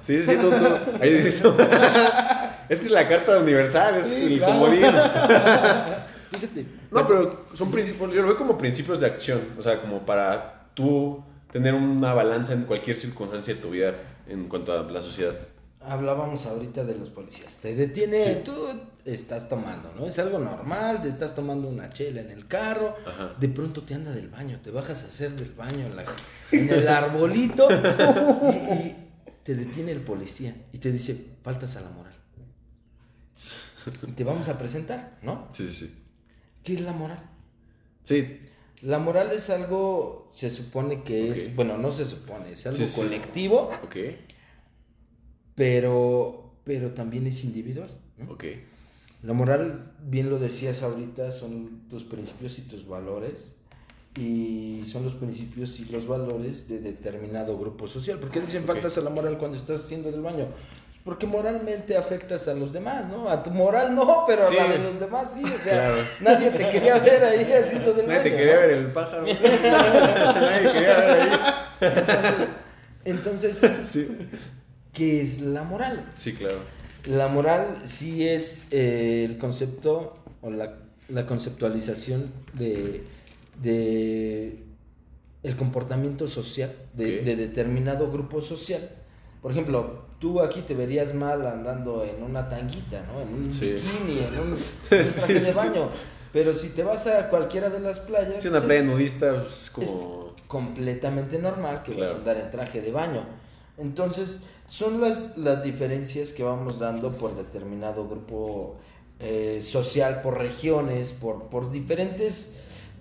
Sí, sí, sí, tú, tú. Ahí dice eso. es que es la carta universal, es Sí, el claro. comodín. Fíjate. No, pero son principios, yo lo veo como principios de acción, o sea, como para tú tener una balanza en cualquier circunstancia de tu vida en cuanto a la sociedad. Hablábamos ahorita de los policías. Te detiene, Sí. tú estás tomando, ¿no? Es algo normal, te estás tomando una chela en el carro, Ajá. de pronto te anda del baño, te bajas a hacer del baño en, la- en el arbolito y, y te detiene el policía y te dice, faltas a la moral. Y te vamos a presentar, ¿no? Sí, sí, sí. ¿Qué es la moral? Sí, La moral es algo, se supone que es, bueno, no se supone, es algo Sí, sí. colectivo, ok, pero, pero también es individual, ¿no? ok. La moral, bien lo decías ahorita, son tus principios y tus valores. Y son los principios y los valores de determinado grupo social. ¿Por qué dicen faltas a la moral cuando estás haciendo del baño? Porque moralmente afectas a los demás, ¿no? A tu moral no, pero Sí. a la de los demás sí. O sea, Claro. nadie te quería ver ahí haciendo del Nadie baño. te quería ¿no? ver el pájaro. Nadie quería ver ahí. Entonces, entonces, Sí. ¿qué es la moral? Sí, claro. La moral sí es eh, el concepto o la, la conceptualización de, de el comportamiento social de determinado grupo social. Por ejemplo, tú aquí te verías mal andando en una tanguita, ¿no? En un Sí. bikini, en un, en un Sí, traje sí, de baño. Pero si te vas a cualquiera de las playas, Sí, una pues, playa es- nudista pues, es como... completamente normal que vas Claro. a andar en traje de baño. Entonces, son las, las diferencias que vamos dando por determinado grupo eh, social, por regiones, por, por diferentes,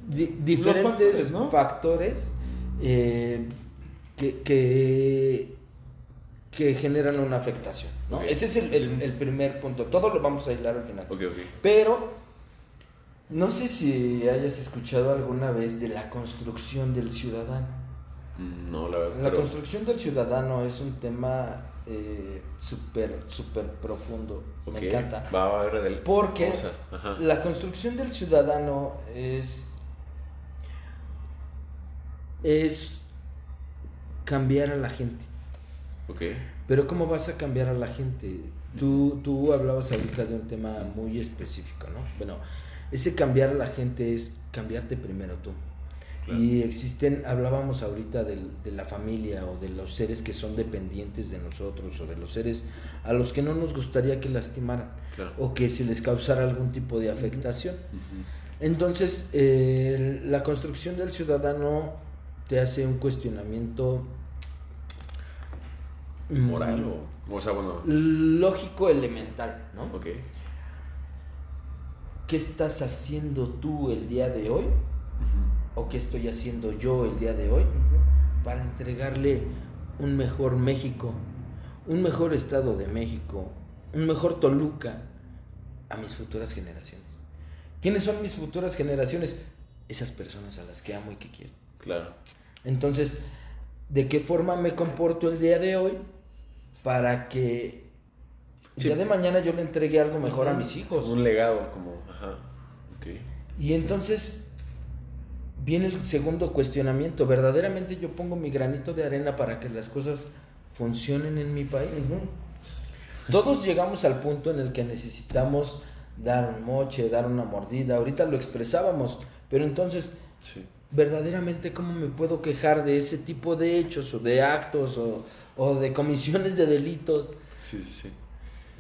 di- diferentes factores, ¿no? factores eh, que, que, que generan una afectación. ¿no? Ese es el, el- el primer punto. Todo lo vamos a hilar al final. Pero no sé si hayas escuchado alguna vez de la construcción del ciudadano. Mm, No, la verdad. La pero- construcción del ciudadano es un tema eh, súper, súper profundo. Me encanta. Va, a ver del... Porque la construcción del ciudadano es. es cambiar a la gente. Ok. Pero ¿cómo vas a cambiar a la gente? Tú, tú hablabas ahorita de un tema muy específico, ¿no? Bueno, ese cambiar a la gente es cambiarte primero tú. Claro. Y existen, hablábamos ahorita del- de la familia o de los seres que son dependientes de nosotros o de los seres a los que no nos gustaría que lastimaran Claro. o que se les causara algún tipo de afectación. Entonces, eh, la construcción del ciudadano te hace un cuestionamiento Moral o... O sea, bueno... lógico elemental, ¿no? Ok. ¿Qué estás haciendo tú el día de hoy? ¿O qué estoy haciendo yo el día de hoy para entregarle un mejor México, un mejor Estado de México, un mejor Toluca a mis futuras generaciones? ¿Quiénes son mis futuras generaciones? Esas personas a las que amo y que quiero. Claro. Entonces, ¿de qué forma me comporto el día de hoy para que el Sí. día de mañana yo le entregue algo mejor a mis hijos? Un legado como... Ajá. Ok. Y entonces viene el segundo cuestionamiento. ¿Verdaderamente yo pongo mi granito de arena para que las cosas funcionen en mi país? Todos llegamos al punto en el que necesitamos dar un moche, dar una mordida. Ahorita lo expresábamos, pero entonces, Sí. ¿Verdaderamente cómo me puedo quejar de ese tipo de hechos o de actos o, o de comisiones de delitos? Sí, sí, sí.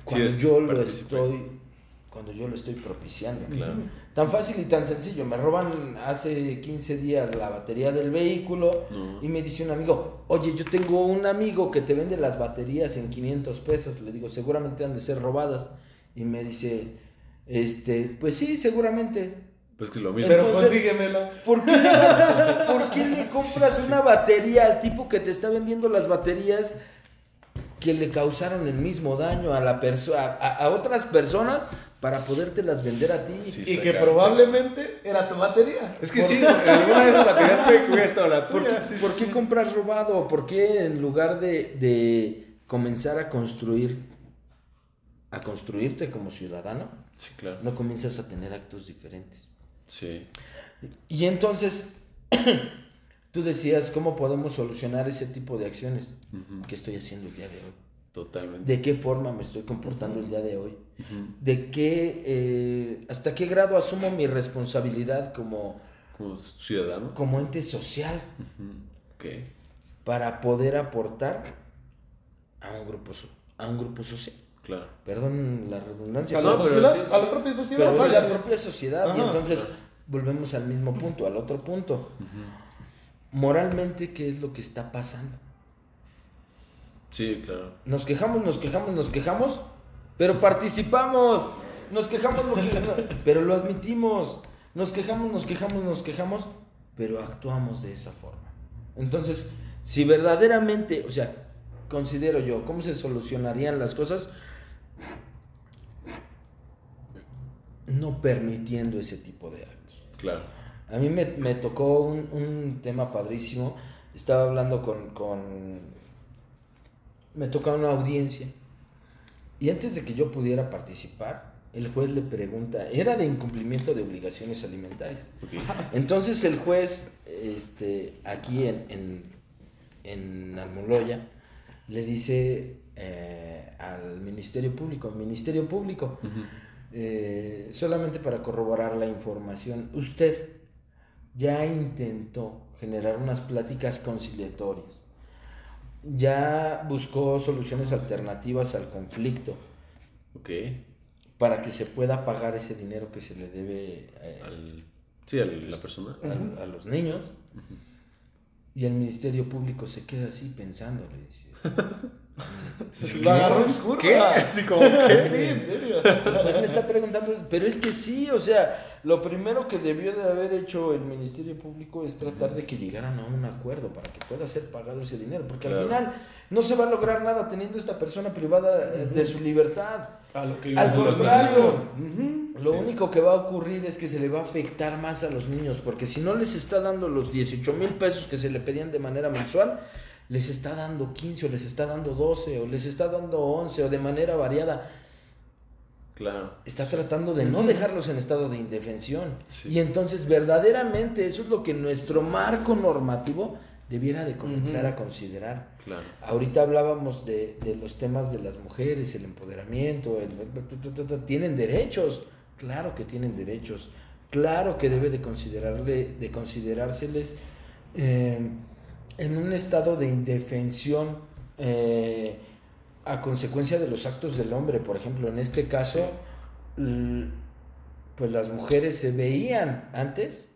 cuando yo lo estoy cuando yo lo estoy propiciando. Claro. Tan fácil y tan sencillo. Me roban hace 15 días la batería del vehículo No. y me dice un amigo, oye, yo tengo un amigo que te vende las baterías en 500 pesos. Le digo, seguramente han de ser robadas. Y me dice, este, pues sí, seguramente. Pues que es lo mismo. Pero Entonces- consíguemela. ¿Por qué, le vas- por qué le compras una batería al tipo que te está vendiendo las baterías que le causaron el mismo daño a la persona a, a otras personas para podértelas vender a ti? Sí. Y que acá, probablemente era tu batería. Es que sí, alguna de esas baterías puede la ¿Por qué, tuya. sí, por sí. qué compras robado? ¿Por qué en lugar de, de comenzar a construir, a construirte como ciudadano, Sí, claro. no comienzas a tener actos diferentes? Sí. Y entonces, tú decías, ¿cómo podemos solucionar ese tipo de acciones? Ujú. ¿Qué estoy haciendo el día de hoy? Totalmente. ¿De qué forma me estoy comportando el día de hoy? ¿De qué, eh, hasta qué grado asumo mi responsabilidad como, Como ciudadano. como ente social. Ok. para poder aportar a un grupo, a un grupo social? Claro. Perdón la redundancia. A la pero sociedad, sí, sí. a la propia sociedad. pero la propia sociedad. y entonces claro. volvemos al mismo punto, al otro punto. Moralmente, ¿qué es lo que está pasando? Sí, claro. Nos quejamos, nos quejamos, nos quejamos, pero participamos. Nos quejamos, lo que- pero lo admitimos. Nos quejamos, nos quejamos, nos quejamos, pero actuamos de esa forma. Entonces, si verdaderamente, o sea, considero yo, ¿cómo se solucionarían las cosas? No permitiendo ese tipo de actos. Claro. A mí me, me tocó un, un tema padrísimo. Estaba hablando con, con... Me toca una audiencia. Y antes de que yo pudiera participar, el juez le pregunta, era de incumplimiento de obligaciones alimentarias. Entonces el juez, este, aquí en, en, en Almoloya, le dice eh, al Ministerio Público, Ministerio Público. Eh, solamente para corroborar la información, usted ya intentó generar unas pláticas conciliatorias, ya buscó soluciones alternativas al conflicto Ok. para que se pueda pagar ese dinero que se le debe eh, Al... Sí, a la persona. a, a los niños. Y el Ministerio Público se queda así pensando, le dice. Sí, Lo agarró ¿qué? en curva. ¿Qué? Así como que... Sí, en serio. Pues me está preguntando, pero es que sí, o sea, lo primero que debió de haber hecho el Ministerio Público es tratar de que llegaran a un acuerdo para que pueda ser pagado ese dinero, porque Claro. al final no se va a lograr nada teniendo esta persona privada eh, de su libertad. A lo que Al contrario, lo Sí. único que va a ocurrir es que se le va a afectar más a los niños, porque si no les está dando los 18 mil pesos que se le pedían de manera mensual, les está dando 15 o les está dando 12 o les está dando 11 o de manera variada. Claro. Está tratando de no dejarlos en estado de indefensión. Sí. Y entonces verdaderamente eso es lo que nuestro marco normativo debiera de comenzar a considerar. Claro. Ahorita hablábamos de, de los temas de las mujeres, el empoderamiento, el- tienen derechos, claro que tienen derechos, claro que debe de considerarle, de considerárseles eh, en un estado de indefensión eh, a consecuencia de los actos del hombre, por ejemplo, en este caso, pues las mujeres se veían antes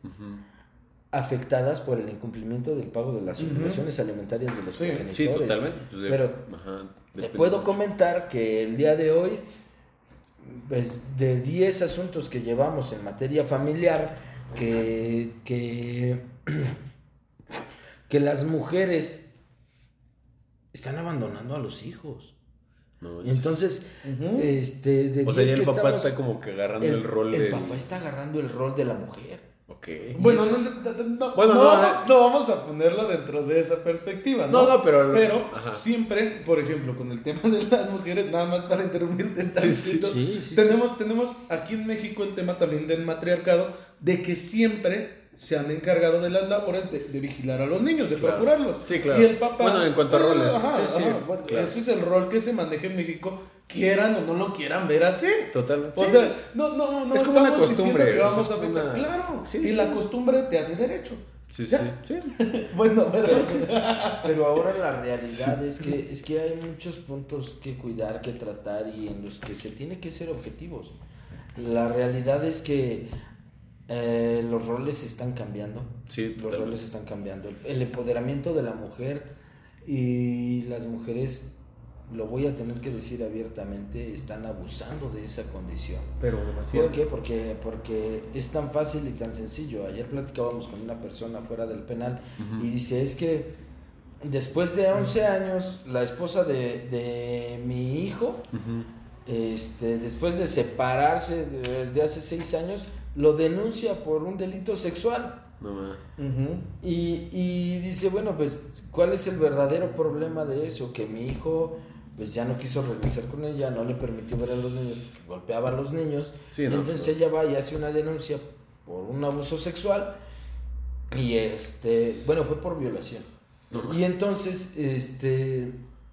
afectadas por el incumplimiento del pago de las obligaciones alimentarias de los Sí, progenitores. Sí, totalmente. Pues Pero ajá, te puedo comentar que el día de hoy, pues de 10 asuntos que llevamos en materia familiar, que, que, que las mujeres están abandonando a los hijos. No, Entonces, Ujú. este, de o sea, 10 ya el que papá estamos- está como que agarrando el, rol el del... papá está agarrando el rol de la mujer. Ok. Bueno, no, no, no, no, Bueno, no no, vamos, no vamos a ponerlo dentro de esa perspectiva, ¿no? No, no, pero- Pero siempre, por ejemplo, con el tema de las mujeres, nada más para interrumpirte Sí, sí, sí, tenemos, tenemos aquí en México el tema también del matriarcado, de que siempre se han encargado de las labores de, de vigilar a los niños, de Claro. procurarlos. Sí, claro. Y el papá... Bueno, en cuanto a roles, Ajá, sí, sí, ajá, bueno, claro. Ese es el rol que se maneja en México, quieran o no lo quieran ver así. Total. O sí. sea, no, no, no Es como una costumbre, que vamos es a una- Claro, Sí, y sí. la costumbre te hace derecho. Sí, sí, sí. Bueno, pero... Pero ahora la realidad es que es que hay muchos puntos que cuidar, que tratar y en los que se tiene que ser objetivos. La realidad es que eh, los roles están cambiando. Sí, los totalmente. roles están cambiando. El empoderamiento de la mujer y las mujeres, lo voy a tener que decir abiertamente, están abusando de esa condición. Pero demasiado. ¿Por qué? Porque, porque es tan fácil y tan sencillo. Ayer platicábamos con una persona fuera del penal y dice, es que después de 11 años, la esposa de, de mi hijo, este, después de separarse desde hace 6 años, lo denuncia por un delito sexual. No. Ujú. Y, y dice, bueno, pues, ¿cuál es el verdadero problema de eso? Que mi hijo, pues, ya no quiso regresar con ella, no le permitió ver a los niños, golpeaba a los niños. Sí, y no, entonces pero- ella va y hace una denuncia por un abuso sexual. Y este, bueno, fue por violación. Y entonces, este,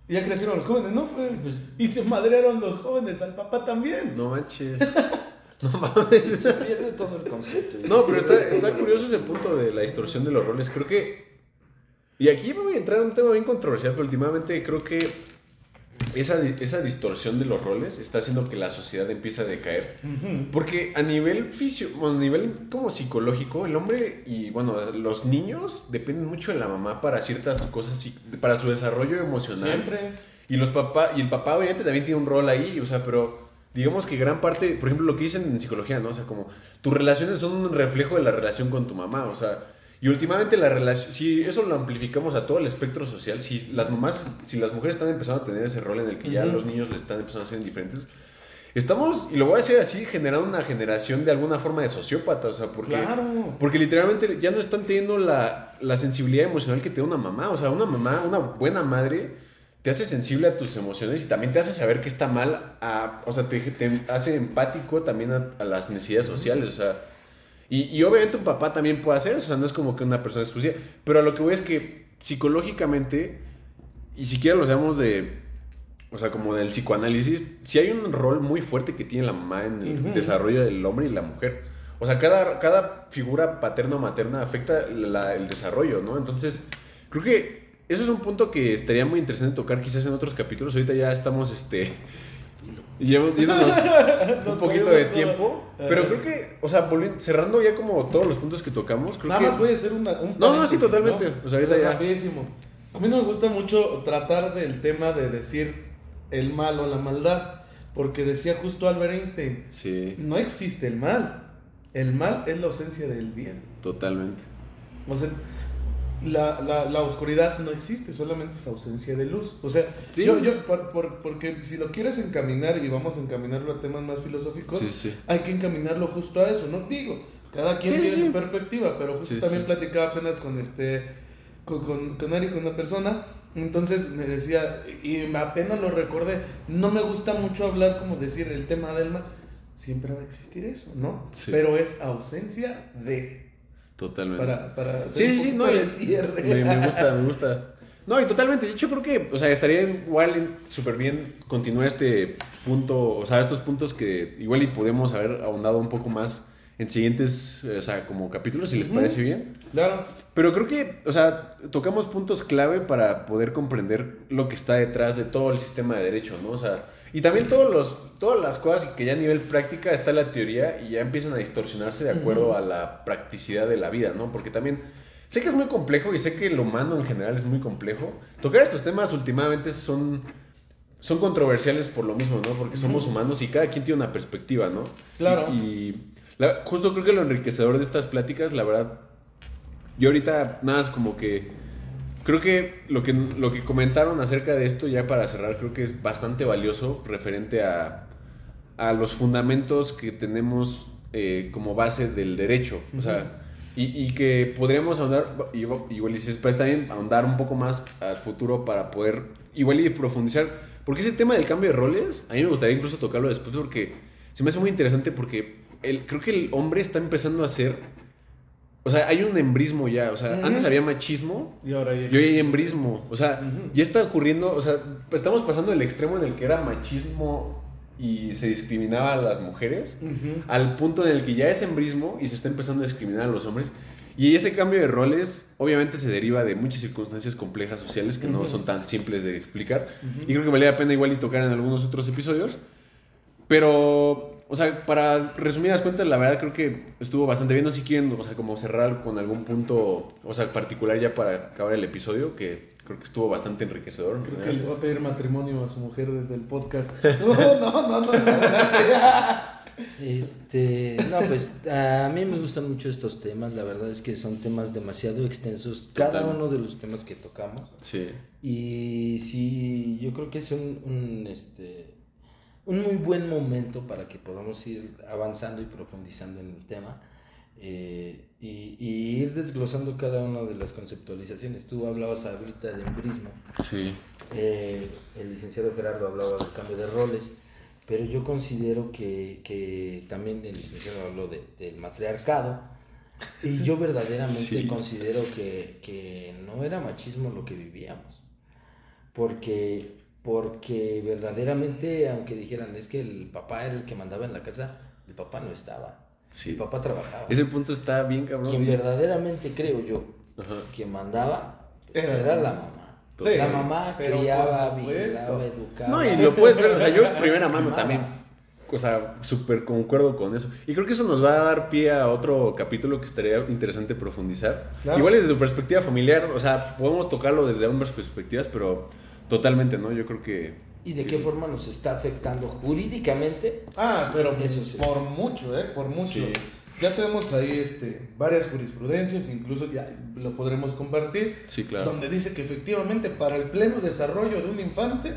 Y ya crecieron los jóvenes, ¿no? Fue- Pues- y se madrearon los jóvenes, al papá también. No manches. No mames. se pierde todo el concepto. No, pero está, está curioso ese punto de la distorsión de los roles. Creo que. Y aquí voy a entrar en un tema bien controversial, pero últimamente creo que esa, esa distorsión de los roles está haciendo que la sociedad empiece a decaer. Porque a nivel fisio, a nivel como psicológico, el hombre y bueno, los niños dependen mucho de la mamá para ciertas cosas, para su desarrollo emocional. Siempre. Y los papá, y el papá obviamente también tiene un rol ahí, o sea, pero digamos que gran parte, por ejemplo, lo que dicen en psicología, ¿no? O sea, como tus relaciones son un reflejo de la relación con tu mamá, o sea, y últimamente la relación, si eso lo amplificamos a todo el espectro social, si las mamás, si las mujeres están empezando a tener ese rol en el que ya Ujú. los niños les están empezando a ser indiferentes, estamos, y lo voy a decir así, generando una generación de alguna forma de sociópatas, o sea, porque... Claro. Porque literalmente ya no están teniendo la, la sensibilidad emocional que tiene una mamá. O sea, una mamá, una buena madre, te hace sensible a tus emociones y también te hace saber que está mal. A, o sea, te, te hace empático también a, a las necesidades sociales. O sea, y, y obviamente un papá también puede hacer eso. O sea, no es como que una persona exclusiva. Pero a lo que voy es que psicológicamente, y siquiera lo sabemos de. O sea, como del psicoanálisis, sí hay un rol muy fuerte que tiene la mamá en el Ujú. desarrollo del hombre y la mujer. O sea, cada, cada figura paterna o materna afecta la- el desarrollo, ¿no? Entonces, creo que eso es un punto que estaría muy interesante tocar quizás en otros capítulos. Ahorita ya estamos, este... llevo- Yéndonos un poquito de tiempo. Pero creo que, o sea, volviendo- cerrando ya como todos los puntos que tocamos, creo Nada que... más voy a hacer una, un No, no, sí, totalmente. O sea, ahorita ya. rapidísimo. A mí no me gusta mucho tratar del tema de decir el mal o la maldad, porque decía justo Albert Einstein, Sí, no existe el mal. El mal es la ausencia del bien. totalmente. O sea, la, la, la oscuridad no existe, solamente es ausencia de luz. O sea, Sí. yo, yo por, por- porque si lo quieres encaminar y vamos a encaminarlo a temas más filosóficos, Sí, sí. hay que encaminarlo justo a eso, ¿no? Digo, cada quien Sí, tiene sí. su perspectiva, pero justo Sí, también sí. platicaba apenas con este, con, con, con Ari, con una persona, entonces me decía, y apenas lo recordé, no me gusta mucho hablar como decir el tema del mal, siempre va a existir eso, ¿no? Sí. Pero es ausencia de, Totalmente. para, para Sí, sí, no, de cierre. Me, me gusta, me gusta. No, y totalmente. De hecho, creo que, o sea, estaría igual súper bien continuar este punto, o sea, estos puntos que igual y podemos haber ahondado un poco más en siguientes, o sea, como capítulos, si les parece bien. Claro. Pero creo que, o sea, tocamos puntos clave para poder comprender lo que está detrás de todo el sistema de derecho, ¿no? O sea, y también todos los, todas las cosas que ya a nivel práctica está la teoría y ya empiezan a distorsionarse de acuerdo a la practicidad de la vida, ¿no? Porque también sé que es muy complejo y sé que lo humano en general es muy complejo. Tocar estos temas últimamente son, son controversiales por lo mismo, ¿no? Porque somos humanos y cada quien tiene una perspectiva, ¿no? Claro. Y, y la- justo creo que lo enriquecedor de estas pláticas, la verdad, yo ahorita nada es como que creo que lo que lo que comentaron acerca de esto ya para cerrar creo que es bastante valioso referente a, a los fundamentos que tenemos eh, como base del derecho, o sea, y, y que podríamos ahondar igual y si es para también ahondar un poco más al futuro para poder igual y profundizar, porque ese tema del cambio de roles a mí me gustaría incluso tocarlo después porque se me hace muy interesante porque el, creo que el hombre está empezando a ser o sea, hay un embrismo ya. O sea, antes había machismo Y ahora ya. y hoy hay embrismo. O sea, ya está ocurriendo. O sea, estamos pasando del extremo en el que era machismo y se discriminaba a las mujeres al punto en el que ya es embrismo y se está empezando a discriminar a los hombres. Y ese cambio de roles obviamente se deriva de muchas circunstancias complejas sociales que no son tan simples de explicar. Y creo que valía la pena igual y tocar en algunos otros episodios. Pero, o sea, para resumidas cuentas, la verdad creo que estuvo bastante bien. No sé si quieren, o sea, como cerrar con algún punto, o sea, particular ya para acabar el episodio, que creo que estuvo bastante enriquecedor. en Creo que le va a pedir matrimonio a su mujer desde el podcast. No, no, no, no. no. Este, no, pues a mí me gustan mucho estos temas, la verdad es que son temas demasiado extensos, cada uno de los temas que tocamos. Sí. Y sí, yo creo que es un, un, este, un muy buen momento para que podamos ir avanzando y profundizando en el tema eh, y, y ir desglosando cada una de las conceptualizaciones. Tú hablabas ahorita de embrismo, Sí. eh, el licenciado Gerardo hablaba del cambio de roles, pero yo considero que, que también el licenciado habló de- del matriarcado. Y yo verdaderamente Sí. considero que, que no era machismo lo que vivíamos. Porque, porque verdaderamente, aunque dijeran es que el papá era el que mandaba en la casa, el papá no estaba. Sí. El papá trabajaba. Ese punto está bien cabrón. Quien verdaderamente creo yo Ajá. que mandaba pues, Era- era, la mamá. Sí, la mamá criaba, vigilaba, educaba. No, y lo puedes ver, o sea, yo en primera mano también. O sea, súper concuerdo con eso. Y creo que eso nos va a dar pie a otro capítulo que estaría interesante profundizar. Claro. Igual desde tu perspectiva familiar, o sea, podemos tocarlo desde ambas perspectivas, pero totalmente, ¿no? Yo creo que... ¿Y de qué sí. forma nos está afectando jurídicamente? Ah, pero Eso sí. por mucho, ¿eh? Por mucho. Sí. Ya tenemos ahí este, varias jurisprudencias, incluso ya lo podremos compartir, Sí, claro. donde dice que efectivamente para el pleno desarrollo de un infante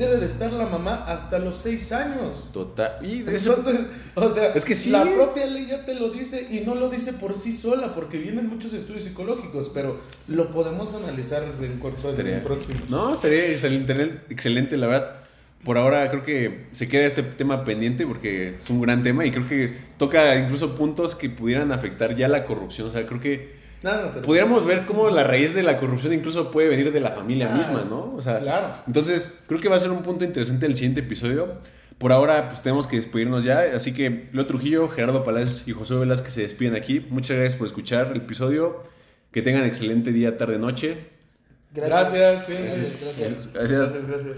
debe de estar la mamá hasta los seis años. Total. Y de eso... Entonces, o sea, Es que sí. la propia ley ya te lo dice y no lo dice por sí sola, porque vienen muchos estudios psicológicos, pero lo podemos analizar en corto Estaría- en próximos. No, estaría excelente, excelente, la verdad. Por ahora creo que se queda este tema pendiente porque es un gran tema y creo que toca incluso puntos que pudieran afectar ya la corrupción. O sea, creo que Nada, pero- pudiéramos ver cómo la raíz de la corrupción incluso puede venir de la familia Ah, misma, ¿no? O sea, claro. entonces creo que va a ser un punto interesante el siguiente episodio. Por ahora, pues tenemos que despedirnos ya. Así que Leo Trujillo, Gerardo Palacios y José Velázquez se despiden aquí. Muchas gracias por escuchar el episodio. Que tengan excelente día, tarde, noche. Gracias, gracias. Gracias. gracias. gracias.